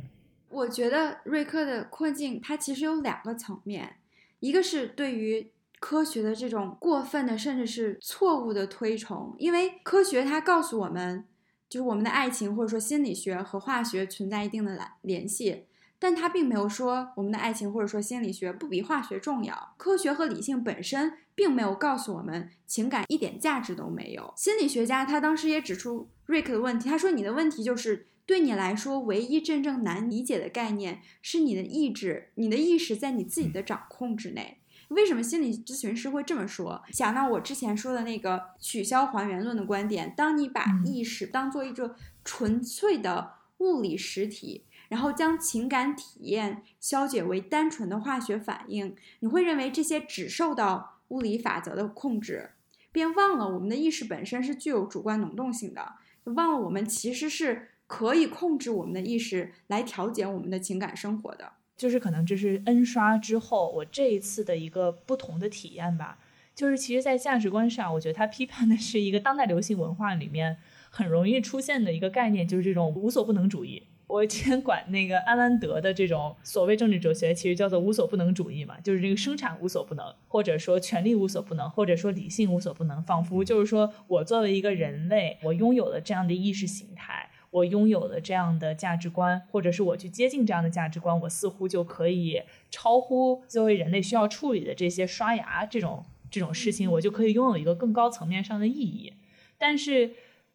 我觉得瑞克的困境，它其实有两个层面，一个是对于科学的这种过分的，甚至是错误的推崇，因为科学它告诉我们，就是我们的爱情或者说心理学和化学存在一定的联联系，但他并没有说我们的爱情或者说心理学不比化学重要。科学和理性本身并没有告诉我们情感一点价值都没有。心理学家他当时也指出瑞克的问题，他说你的问题就是。对你来说，唯一真正难理解的概念是你的意志，你的意识在你自己的掌控之内。为什么心理咨询师会这么说？想到我之前说的那个取消还原论的观点，当你把意识当做一个纯粹的物理实体，然后将情感体验消解为单纯的化学反应，你会认为这些只受到物理法则的控制，便忘了我们的意识本身是具有主观能动性的，忘了我们其实是。可以控制我们的意识来调节我们的情感生活的，就是可能这是 N 刷之后我这一次的一个不同的体验吧。就是其实，在价值观上，我觉得他批判的是一个当代流行文化里面很容易出现的一个概念，就是这种无所不能主义。我以前管那个安兰德的这种所谓政治哲学，其实叫做无所不能主义嘛，就是这个生产无所不能，或者说权力无所不能，或者说理性无所不能，仿佛就是说我作为一个人类，我拥有了这样的意识形态。我拥有了这样的价值观，或者是我去接近这样的价值观，我似乎就可以超乎作为人类需要处理的这些刷牙这种这种事情，我就可以拥有一个更高层面上的意义。但是，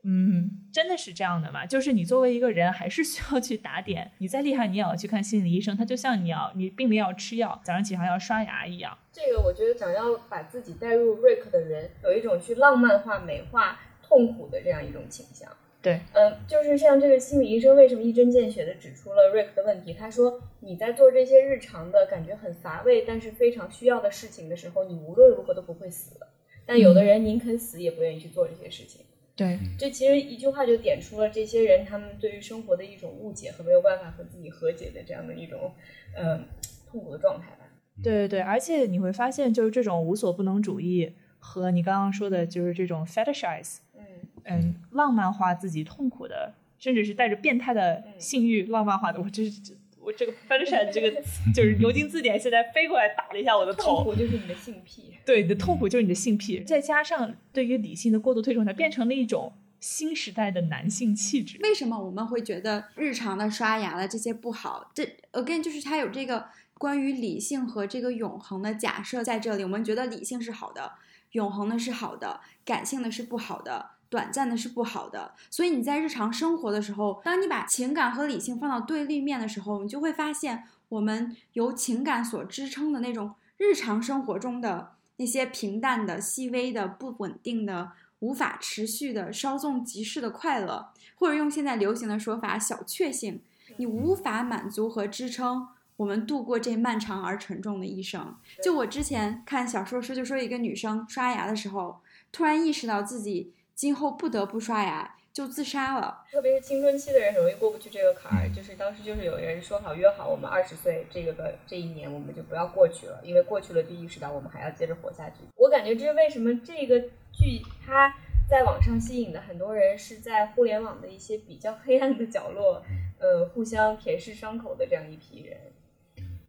嗯，真的是这样的吗？就是你作为一个人，还是需要去打点。你再厉害，你也要去看心理医生。他就像你要你病了要吃药，早上起床要刷牙一样。这个我觉得，想要把自己带入瑞克的人，有一种去浪漫化、美化痛苦的这样一种倾向。对，嗯，就是像这个心理医生为什么一针见血的指出了 Rick 的问题？他说你在做这些日常的感觉很乏味，但是非常需要的事情的时候，你无论如何都不会死。但有的人宁肯死也不愿意去做这些事情。对，这其实一句话就点出了这些人他们对于生活的一种误解和没有办法和自己和解的这样的一种嗯痛苦的状态吧。对对对，而且你会发现，就是这种无所不能主义和你刚刚说的，就是这种 fetishize，嗯嗯，浪漫化自己痛苦的，甚至是带着变态的嗯。性欲浪漫化的，我这是我这个 fetishize 这个词就是牛津字典现在飞过来打了一下我的头。痛苦就是你的性癖。对，你的痛苦就是你的性癖，再加上对于理性的过度推崇，它变成了一种新时代的男性气质。为什么我们会觉得日常的刷牙的这些不好？这 again 就是它有这个关于理性和这个永恒的假设在这里。我们觉得理性是好的，永恒的是好的，感性的是不好的，短暂的是不好的。所以你在日常生活的时候，当你把情感和理性放到对立面的时候，你就会发现，我们由情感所支撑的那种日常生活中的那些平淡的、细微的、不稳定的。无法持续的稍纵即逝的快乐，或者用现在流行的说法，小确幸，你无法满足和支撑我们度过这漫长而沉重的一生。就我之前看小说时就说，一个女生刷牙的时候，突然意识到自己今后不得不刷牙，就自杀了。特别是青春期的人很容易过不去这个坎儿，就是当时就是有人说好约好，我们二十岁这个个这一年我们就不要过去了，因为过去了就意识到我们还要接着活下去。我感觉这是为什么这个剧它在网上吸引的很多人是在互联网的一些比较黑暗的角落，呃，互相舔舐伤口的这样一批人。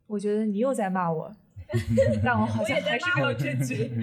我觉得你又在骂我，但我好像还是没有证据。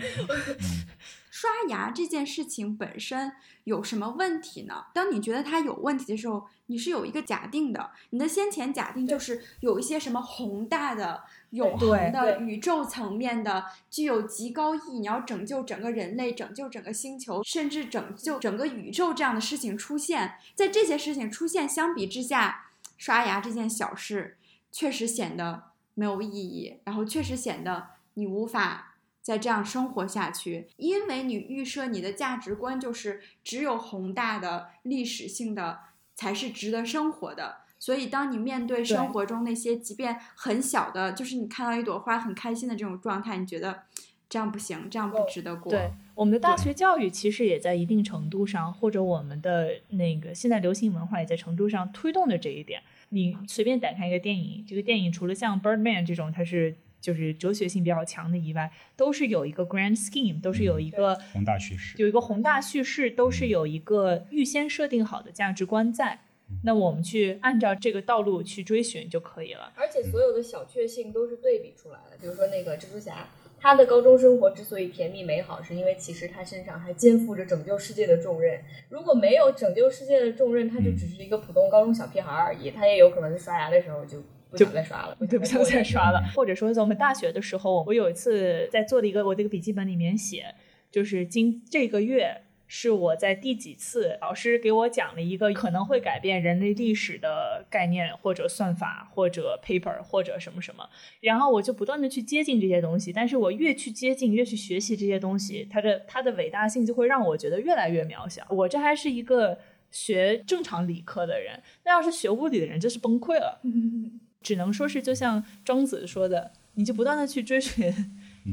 刷牙这件事情本身有什么问题呢？当你觉得它有问题的时候，你是有一个假定的，你的先前假定就是有一些什么宏大的、永恒的、宇宙层面的、具有极高意义，你要拯救整个人类、拯救整个星球，甚至拯救整个宇宙这样的事情出现。在这些事情出现相比之下，刷牙这件小事确实显得没有意义，然后确实显得你无法。再这样生活下去，因为你预设你的价值观就是只有宏大的历史性的才是值得生活的，所以当你面对生活中那些即便很小的，就是你看到一朵花很开心的这种状态，你觉得这样不行，这样不值得过。对，我们的大学教育其实也在一定程度上，或者我们的那个现在流行文化也在程度上推动着这一点。你随便打开一个电影，这个电影除了像《Birdman》这种，它是就是哲学性比较强的以外，都是有一个 grand scheme，都是有一个宏大叙事，有一个宏大叙事，都是有一个预先设定好的价值观在。那我们去按照这个道路去追寻就可以了。而且所有的小确幸都是对比出来的，比如说那个蜘蛛侠，他的高中生活之所以甜蜜美好，是因为其实他身上还肩负着拯救世界的重任。如果没有拯救世界的重任，他就只是一个普通高中小屁孩而已，他也有可能是刷牙的时候就。不想再刷了，对，不想再刷了。或者说，在我们大学的时候，我有一次在做的一个我这个笔记本里面写，就是今这个月是我在第几次老师给我讲了一个可能会改变人类历史的概念，或者算法，或者 paper，或者什么什么。然后我就不断的去接近这些东西，但是我越去接近，越去学习这些东西，它的它的伟大性就会让我觉得越来越渺小。我这还是一个学正常理科的人，那要是学物理的人，真是崩溃了。只能说是，就像庄子说的，你就不断的去追寻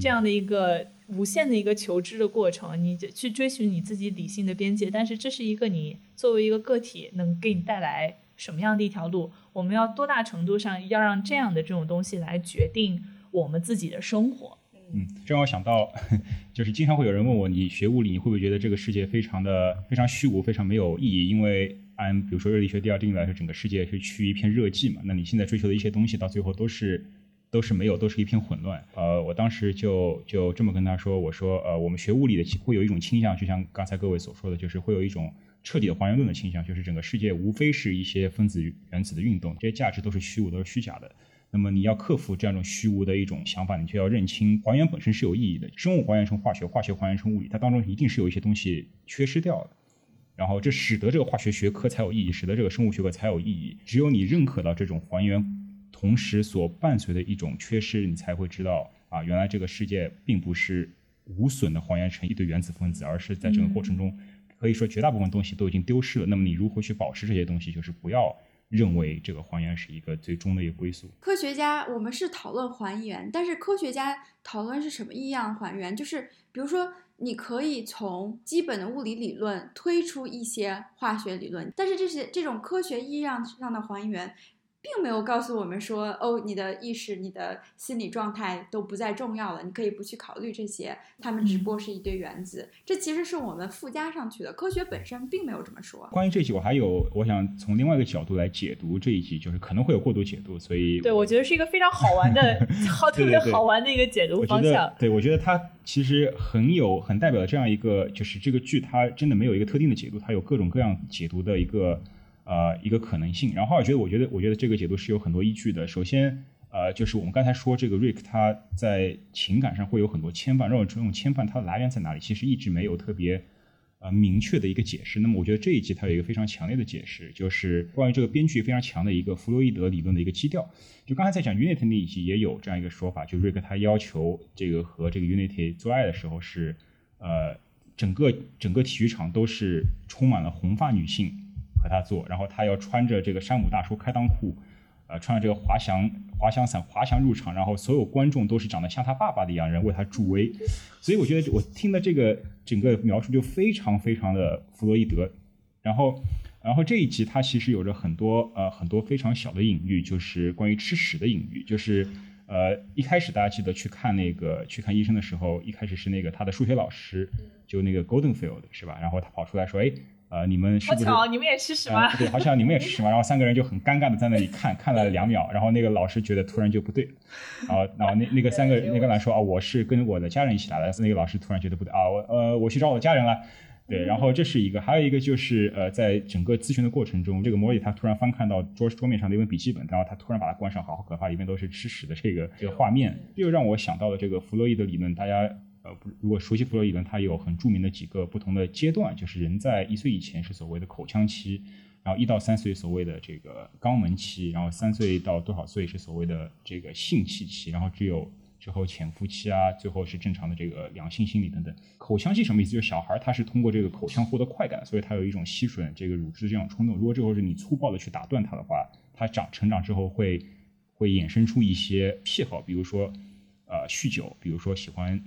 这样的一个无限的一个求知的过程，你就去追寻你自己理性的边界。但是这是一个你作为一个个体能给你带来什么样的一条路？我们要多大程度上要让这样的这种东西来决定我们自己的生活？嗯，这让我想到，就是经常会有人问我，你学物理，你会不会觉得这个世界非常的非常虚无，非常没有意义？因为按比如说热力学第二定律来说，整个世界是趋于一片热寂嘛。那你现在追求的一些东西，到最后都是都是没有，都是一片混乱。呃，我当时就就这么跟他说，我说，呃，我们学物理的会有一种倾向，就像刚才各位所说的，就是会有一种彻底的还原论的倾向，就是整个世界无非是一些分子原子的运动，这些价值都是虚无，都是虚假的。那么你要克服这样一种虚无的一种想法，你就要认清还原本身是有意义的。生物还原成化学，化学还原成物理，它当中一定是有一些东西缺失掉的。然后这使得这个化学学科才有意义，使得这个生物学科才有意义。只有你认可到这种还原，同时所伴随的一种缺失，你才会知道啊，原来这个世界并不是无损的还原成一堆原子分子，而是在整个过程中可以说绝大部分东西都已经丢失了。那么你如何去保持这些东西？就是不要认为这个还原是一个最终的一个归宿。科学家，我们是讨论还原，但是科学家讨论是什么异样还原？就是比如说，你可以从基本的物理理论推出一些化学理论，但是这些这种科学意义上上的还原。并没有告诉我们说，哦，你的意识、你的心理状态都不再重要了，你可以不去考虑这些，他们只不过是一堆原子。这其实是我们附加上去的，科学本身并没有这么说。关于这一集，我还有我想从另外一个角度来解读这一集，就是可能会有过度解读，所以对我觉得是一个非常好玩的、好特别好玩的一个解读方向。对，我觉得它其实很有很代表这样一个，就是这个剧它真的没有一个特定的解读，它有各种各样解读的一个。呃，一个可能性。然后我觉得，我觉得，我觉得这个解读是有很多依据的。首先，呃，就是我们刚才说这个 Rick 他在情感上会有很多牵绊，这种这种牵绊它的来源在哪里？其实一直没有特别呃明确的一个解释。那么我觉得这一集它有一个非常强烈的解释，就是关于这个编剧非常强的一个弗洛伊德理论的一个基调。就刚才在讲 Unity 那一集也有这样一个说法，就 Rick 他要求这个和这个 Unity 做爱的时候是呃整个整个体育场都是充满了红发女性。和他做，然后他要穿着这个山姆大叔开裆裤，呃，穿着这个滑翔滑翔伞滑翔入场，然后所有观众都是长得像他爸爸的一样人为他助威，所以我觉得我听的这个整个描述就非常非常的弗洛伊德，然后然后这一集他其实有着很多呃很多非常小的隐喻，就是关于吃屎的隐喻，就是呃一开始大家记得去看那个去看医生的时候，一开始是那个他的数学老师，就那个 Goldenfield 是吧？然后他跑出来说，哎。呃，你们是不是？你们也吃屎吗？对，好像你们也吃屎吗？然后三个人就很尴尬的在那里看，看了两秒，然后那个老师觉得突然就不对，然后然后那那个三个那个男说啊，我是跟我的家人一起来的，那个老师突然觉得不对啊，我呃我去找我的家人了，对，然后这是一个，还有一个就是呃，在整个咨询的过程中，这个莫里他突然翻看到桌桌面上的一本笔记本，然后他突然把它关上，好可怕，里面都是吃屎的这个这个画面，又让我想到了这个弗洛伊德理论，大家。呃，不，如果熟悉弗洛伊德，他有很著名的几个不同的阶段，就是人在一岁以前是所谓的口腔期，然后一到三岁所谓的这个肛门期，然后三岁到多少岁是所谓的这个性器期，然后只有之后潜伏期啊，最后是正常的这个良性心理等等。口腔期什么意思？就是小孩他是通过这个口腔获得快感，所以他有一种吸吮这个乳汁的这样冲动。如果这后是你粗暴的去打断他的话，他长成长之后会会衍生出一些癖好，比如说呃酗酒，比如说喜欢。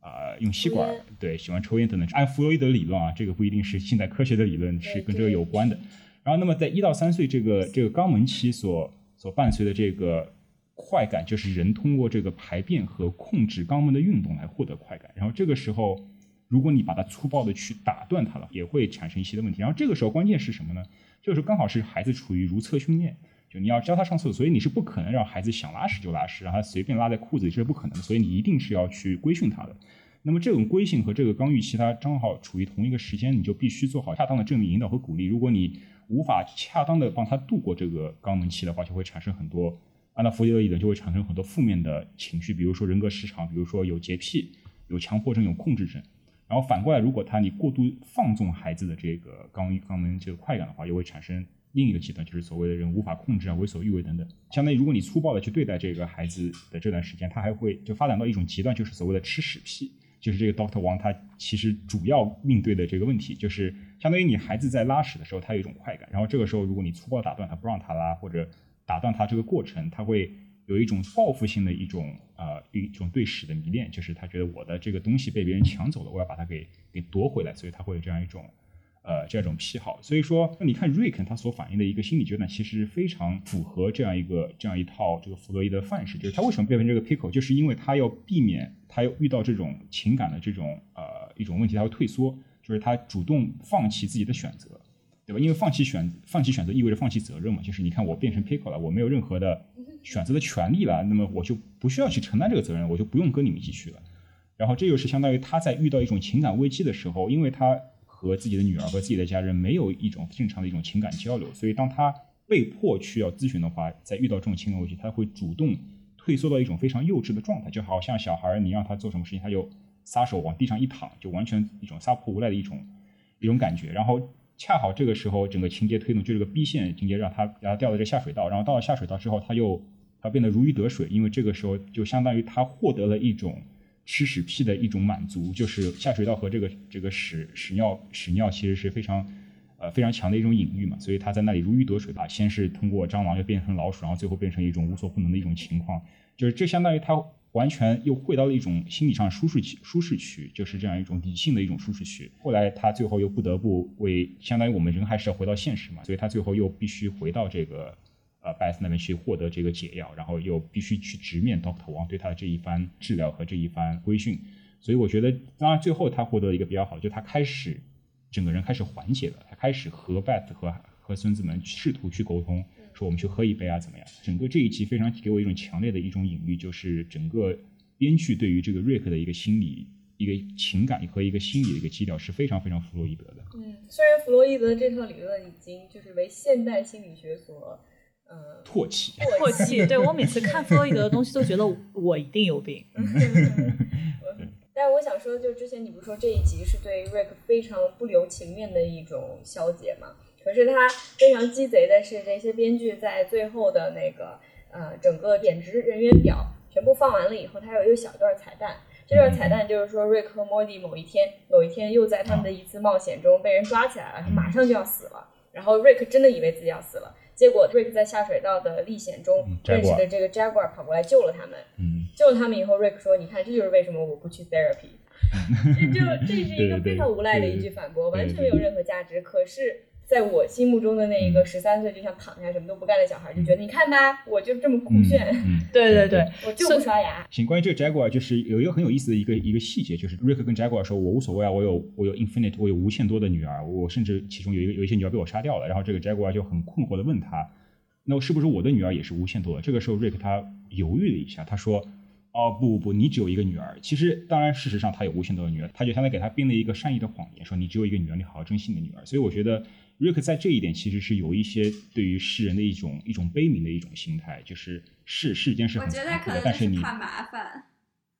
啊，用吸管，对，喜欢抽烟等等。按弗洛伊德理论啊，这个不一定是现代科学的理论，是跟这个有关的。然后，那么在一到三岁这个这个肛门期所所伴随的这个快感，就是人通过这个排便和控制肛门的运动来获得快感。然后这个时候，如果你把它粗暴的去打断它了，也会产生一些的问题。然后这个时候关键是什么呢？就是刚好是孩子处于如厕训练。就你要教他上厕所，所以你是不可能让孩子想拉屎就拉屎，让他随便拉在裤子里，这是不可能的。所以你一定是要去规训他的。那么这种规训和这个刚预期，它正好处于同一个时间，你就必须做好恰当的正面引导和鼓励。如果你无法恰当的帮他度过这个肛门期的话，就会产生很多，按照弗洛伊德理论，就会产生很多负面的情绪，比如说人格失常，比如说有洁癖、有强迫症、有控制症。然后反过来，如果他你过度放纵孩子的这个肛肛门这个快感的话，又会产生。另一个极端就是所谓的人无法控制啊，为所欲为等等。相当于如果你粗暴的去对待这个孩子的这段时间，他还会就发展到一种极端，就是所谓的吃屎癖。就是这个 Doctor 王他其实主要面对的这个问题，就是相当于你孩子在拉屎的时候，他有一种快感，然后这个时候如果你粗暴打断他，不让他拉，或者打断他这个过程，他会有一种报复性的一种呃一种对屎的迷恋，就是他觉得我的这个东西被别人抢走了，我要把它给给夺回来，所以他会有这样一种。呃，这种癖好，所以说，那你看瑞肯他所反映的一个心理阶段，其实非常符合这样一个这样一套这个弗洛伊德范式，就是他为什么变成这个 pickle，就是因为他要避免他要遇到这种情感的这种呃一种问题，他会退缩，就是他主动放弃自己的选择，对吧？因为放弃选放弃选择意味着放弃责任嘛，就是你看我变成 pickle 了，我没有任何的选择的权利了，那么我就不需要去承担这个责任，我就不用跟你们一起去了。然后这就是相当于他在遇到一种情感危机的时候，因为他。和自己的女儿和自己的家人没有一种正常的一种情感交流，所以当他被迫去要咨询的话，在遇到这种情感危机，他会主动退缩到一种非常幼稚的状态，就好像小孩你让他做什么事情，他就撒手往地上一躺，就完全一种撒泼无赖的一种一种感觉。然后恰好这个时候，整个情节推动就这个 B 线情节让他让他掉到这下水道，然后到了下水道之后，他又他变得如鱼得水，因为这个时候就相当于他获得了一种。吃屎屁的一种满足，就是下水道和这个这个屎屎尿屎尿其实是非常呃非常强的一种隐喻嘛，所以他在那里如鱼得水吧，先是通过蟑螂又变成老鼠，然后最后变成一种无所不能的一种情况，就是这相当于他完全又回到了一种心理上舒适区，舒适区就是这样一种理性的一种舒适区。后来他最后又不得不为相当于我们人还是要回到现实嘛，所以他最后又必须回到这个。呃，Beth 那边去获得这个解药，然后又必须去直面 Doctor 王对他的这一番治疗和这一番规训，所以我觉得，当然最后他获得一个比较好，就他开始整个人开始缓解了，他开始和 Beth 和和孙子们试图去沟通，说我们去喝一杯啊，怎么样？整个这一集非常给我一种强烈的一种隐喻，就是整个编剧对于这个 Rick 的一个心理、一个情感和一个心理的一个基调是非常非常弗洛伊德的。嗯，虽然弗洛伊德这套理论已经就是为现代心理学所。呃，唾弃，唾弃。对我每次看弗洛伊德的东西，都觉得我一定有病。但是我想说，就之前你不是说这一集是对 Rick 非常不留情面的一种消解吗？可是他非常鸡贼的是，这些编剧在最后的那个呃整个贬值人员表全部放完了以后，他有一个小段彩蛋。这段彩蛋就是说，Rick 和 Morty 某一天，某一天又在他们的一次冒险中被人抓起来了，他马上就要死了。然后 Rick 真的以为自己要死了。结果，Rick 在下水道的历险中认识的这个 Jaguar 跑过来救了他们。救了他们以后，Rick 说：“你看，这就是为什么我不去 therapy。”这 就这是一个非常无赖的一句反驳，完全没有任何价值。可是。在我心目中的那一个十三岁就想躺下什么都不干的小孩，就觉得你看吧，我就这么酷炫。对对对，我就不刷牙。行，关于这个 Jaguar，就是有一个很有意思的一个一个细节，就是 Rick 跟 Jaguar 说：“我无所谓啊，我有我有 infinite，我有无限多的女儿，我甚至其中有一个有一些女儿被我杀掉了。”然后这个 Jaguar 就很困惑的问他：“那是不是我的女儿也是无限多的？”这个时候 Rick 他犹豫了一下，他说：“哦不不不，你只有一个女儿。其实当然事实上他有无限多的女儿，他就相当于给他编了一个善意的谎言，说你只有一个女儿，你好好珍惜你的女儿。”所以我觉得。瑞克在这一点其实是有一些对于世人的一种一种悲悯的一种心态，就是世世间是很残酷的，但是你怕麻烦。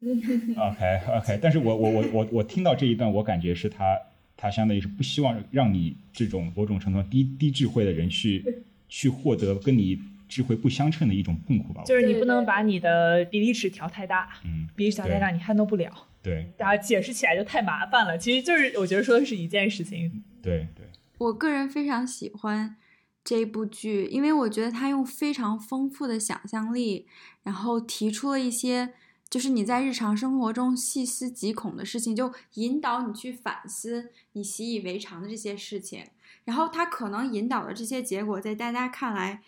OK OK，但是我我我我我听到这一段，我感觉是他他相当于是不希望让你这种某种程度低低智慧的人去去获得跟你智慧不相称的一种痛苦吧。就是你不能把你的比例尺调太大，嗯，比例尺调太大你撼动不了。对，大家解释起来就太麻烦了。其实就是我觉得说的是一件事情。对对。我个人非常喜欢这部剧，因为我觉得他用非常丰富的想象力，然后提出了一些就是你在日常生活中细思极恐的事情，就引导你去反思你习以为常的这些事情。然后他可能引导的这些结果，在大家看来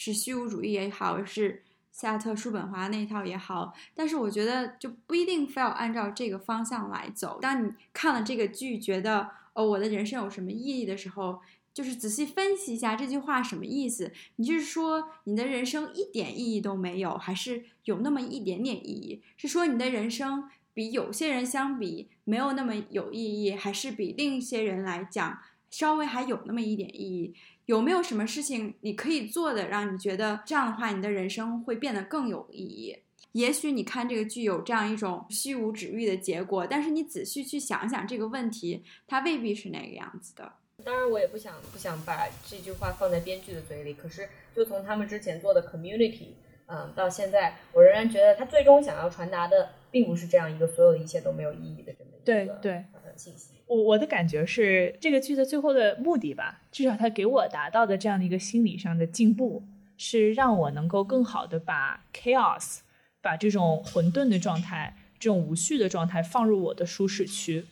是虚无主义也好，是夏特叔本华那套也好，但是我觉得就不一定非要按照这个方向来走。当你看了这个剧，觉得。哦，我的人生有什么意义的时候，就是仔细分析一下这句话什么意思。你就是说你的人生一点意义都没有，还是有那么一点点意义？是说你的人生比有些人相比没有那么有意义，还是比另一些人来讲稍微还有那么一点意义？有没有什么事情你可以做的，让你觉得这样的话你的人生会变得更有意义？也许你看这个剧有这样一种虚无止欲的结果，但是你仔细去想想这个问题，它未必是那个样子的。当然，我也不想不想把这句话放在编剧的嘴里。可是，就从他们之前做的 Community，嗯，到现在，我仍然觉得他最终想要传达的，并不是这样一个所有的一切都没有意义的这么一个对信息。我我的感觉是，这个剧的最后的目的吧，至少他给我达到的这样的一个心理上的进步，是让我能够更好的把 Chaos。把这种混沌的状态、这种无序的状态放入我的舒适区，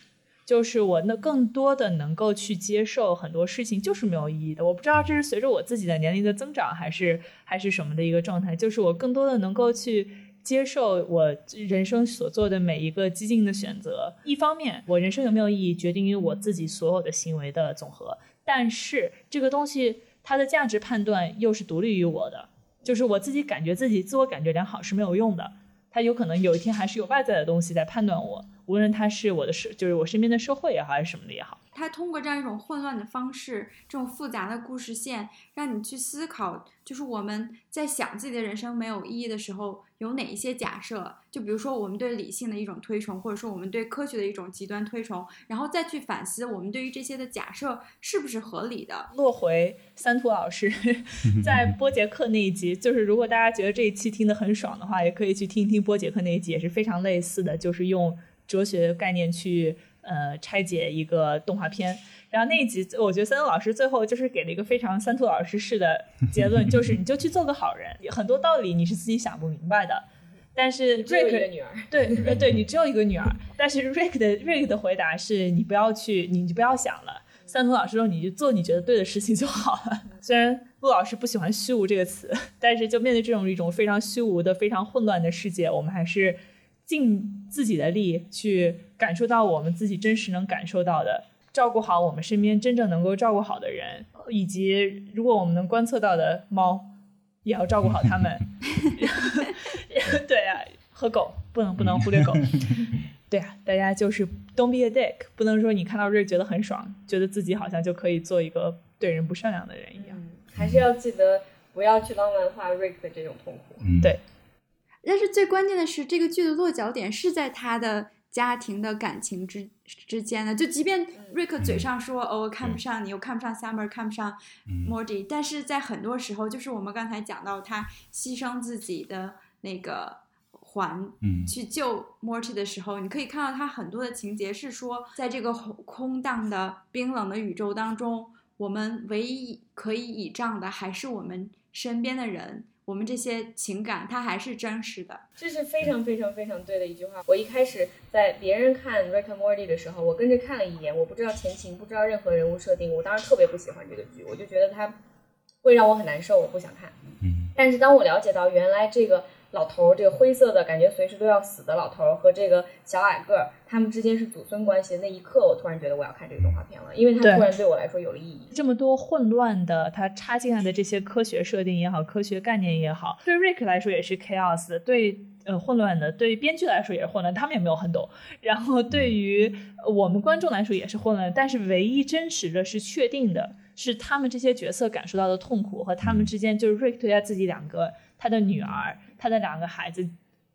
就是我那更多的能够去接受很多事情就是没有意义的。我不知道这是随着我自己的年龄的增长，还是还是什么的一个状态。就是我更多的能够去接受我人生所做的每一个激进的选择。一方面，我人生有没有意义，决定于我自己所有的行为的总和。但是这个东西它的价值判断又是独立于我的。就是我自己感觉自己自我感觉良好是没有用的，它有可能有一天还是有外在的东西在判断我，无论他是我的社，就是我身边的社会也好，还是什么的也好。他通过这样一种混乱的方式，这种复杂的故事线，让你去思考，就是我们在想自己的人生没有意义的时候，有哪一些假设？就比如说我们对理性的一种推崇，或者说我们对科学的一种极端推崇，然后再去反思我们对于这些的假设是不是合理的。落回三图老师 在波杰克那一集，就是如果大家觉得这一期听得很爽的话，也可以去听一听波杰克那一集，也是非常类似的，就是用哲学概念去。呃，拆解一个动画片，然后那一集，我觉得三兔老师最后就是给了一个非常三兔老师式的结论，就是你就去做个好人，很多道理你是自己想不明白的。但是 Rick 女儿，对对，你只有一个女儿。但是 Rick 的 Rick 的回答是你不要去，你就不要想了。三图老师说你就做你觉得对的事情就好了。虽然陆老师不喜欢虚无这个词，但是就面对这种一种非常虚无的、非常混乱的世界，我们还是。尽自己的力去感受到我们自己真实能感受到的，照顾好我们身边真正能够照顾好的人，以及如果我们能观测到的猫，也要照顾好它们。对啊，和狗不能不能忽略狗。对啊，大家就是 don't be a dick，不能说你看到瑞觉得很爽，觉得自己好像就可以做一个对人不善良的人一样。还是要记得不要去浪漫化瑞克的这种痛苦。对。但是最关键的是，这个剧的落脚点是在他的家庭的感情之之间的。就即便瑞克嘴上说“哦，我看不上你，我看不上 Summer，看不上 Morty”，但是在很多时候，就是我们刚才讲到他牺牲自己的那个环去救 Morty 的时候，你可以看到他很多的情节是说，在这个空荡的、冰冷的宇宙当中，我们唯一可以倚仗的还是我们身边的人。我们这些情感，它还是真实的，这是非常非常非常对的一句话。我一开始在别人看《Rick and Morty》的时候，我跟着看了一眼，我不知道前情，不知道任何人物设定，我当时特别不喜欢这个剧，我就觉得它会让我很难受，我不想看。嗯，但是当我了解到原来这个。老头儿，这个灰色的感觉随时都要死的老头儿和这个小矮个儿，他们之间是祖孙关系。那一刻，我突然觉得我要看这个动画片了，因为它突然对我来说有了意义。这么多混乱的，他插进来的这些科学设定也好，科学概念也好，对 Rick 来说也是 chaos，对呃混乱的，对编剧来说也是混乱，他们也没有很懂。然后对于我们观众来说也是混乱，但是唯一真实的是确定的是他们这些角色感受到的痛苦和他们之间就是 Rick 对待自己两个他的女儿。他的两个孩子，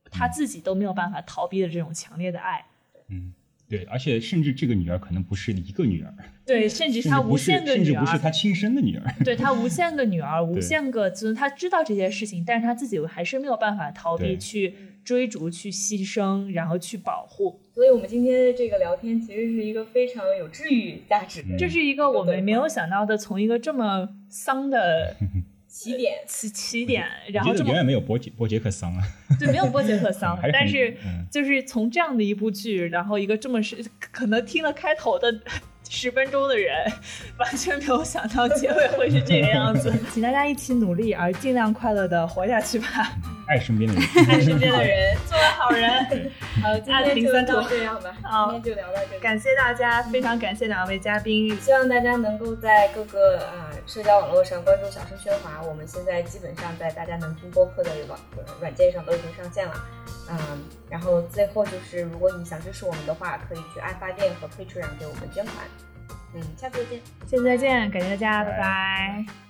他自己都没有办法逃避的这种强烈的爱。嗯，对，而且甚至这个女儿可能不是一个女儿。对，甚至他无限个女儿，甚至不是他亲生的女儿。对他无限个女儿，无限个尊，他知道这些事情，但是他自己还是没有办法逃避，去追逐，去牺牲，然后去保护。所以，我们今天的这个聊天其实是一个非常有治愈价值的。这是一个我们没有想到的，从一个这么丧的。起点，起起点，然后这远远没有波杰波杰克桑啊，对，没有波杰克桑，但是就是从这样的一部剧，然后一个这么是可能听了开头的十分钟的人，完全没有想到结尾会是这个样子，请大家一起努力而尽量快乐的活下去吧。爱身边的人，爱身边的人，做个好人。好，今天就到这样吧。好，今天就聊到这里。感谢大家，非常感谢两位嘉宾。希望大家能够在各个啊社交网络上关注“小声喧哗”。我们现在基本上在大家能听播客的软软件上都已经上线了。嗯，然后最后就是，如果你想支持我们的话，可以去爱发电和 Patreon 给我们捐款。嗯，下次再见。下次再见，感谢大家，拜拜。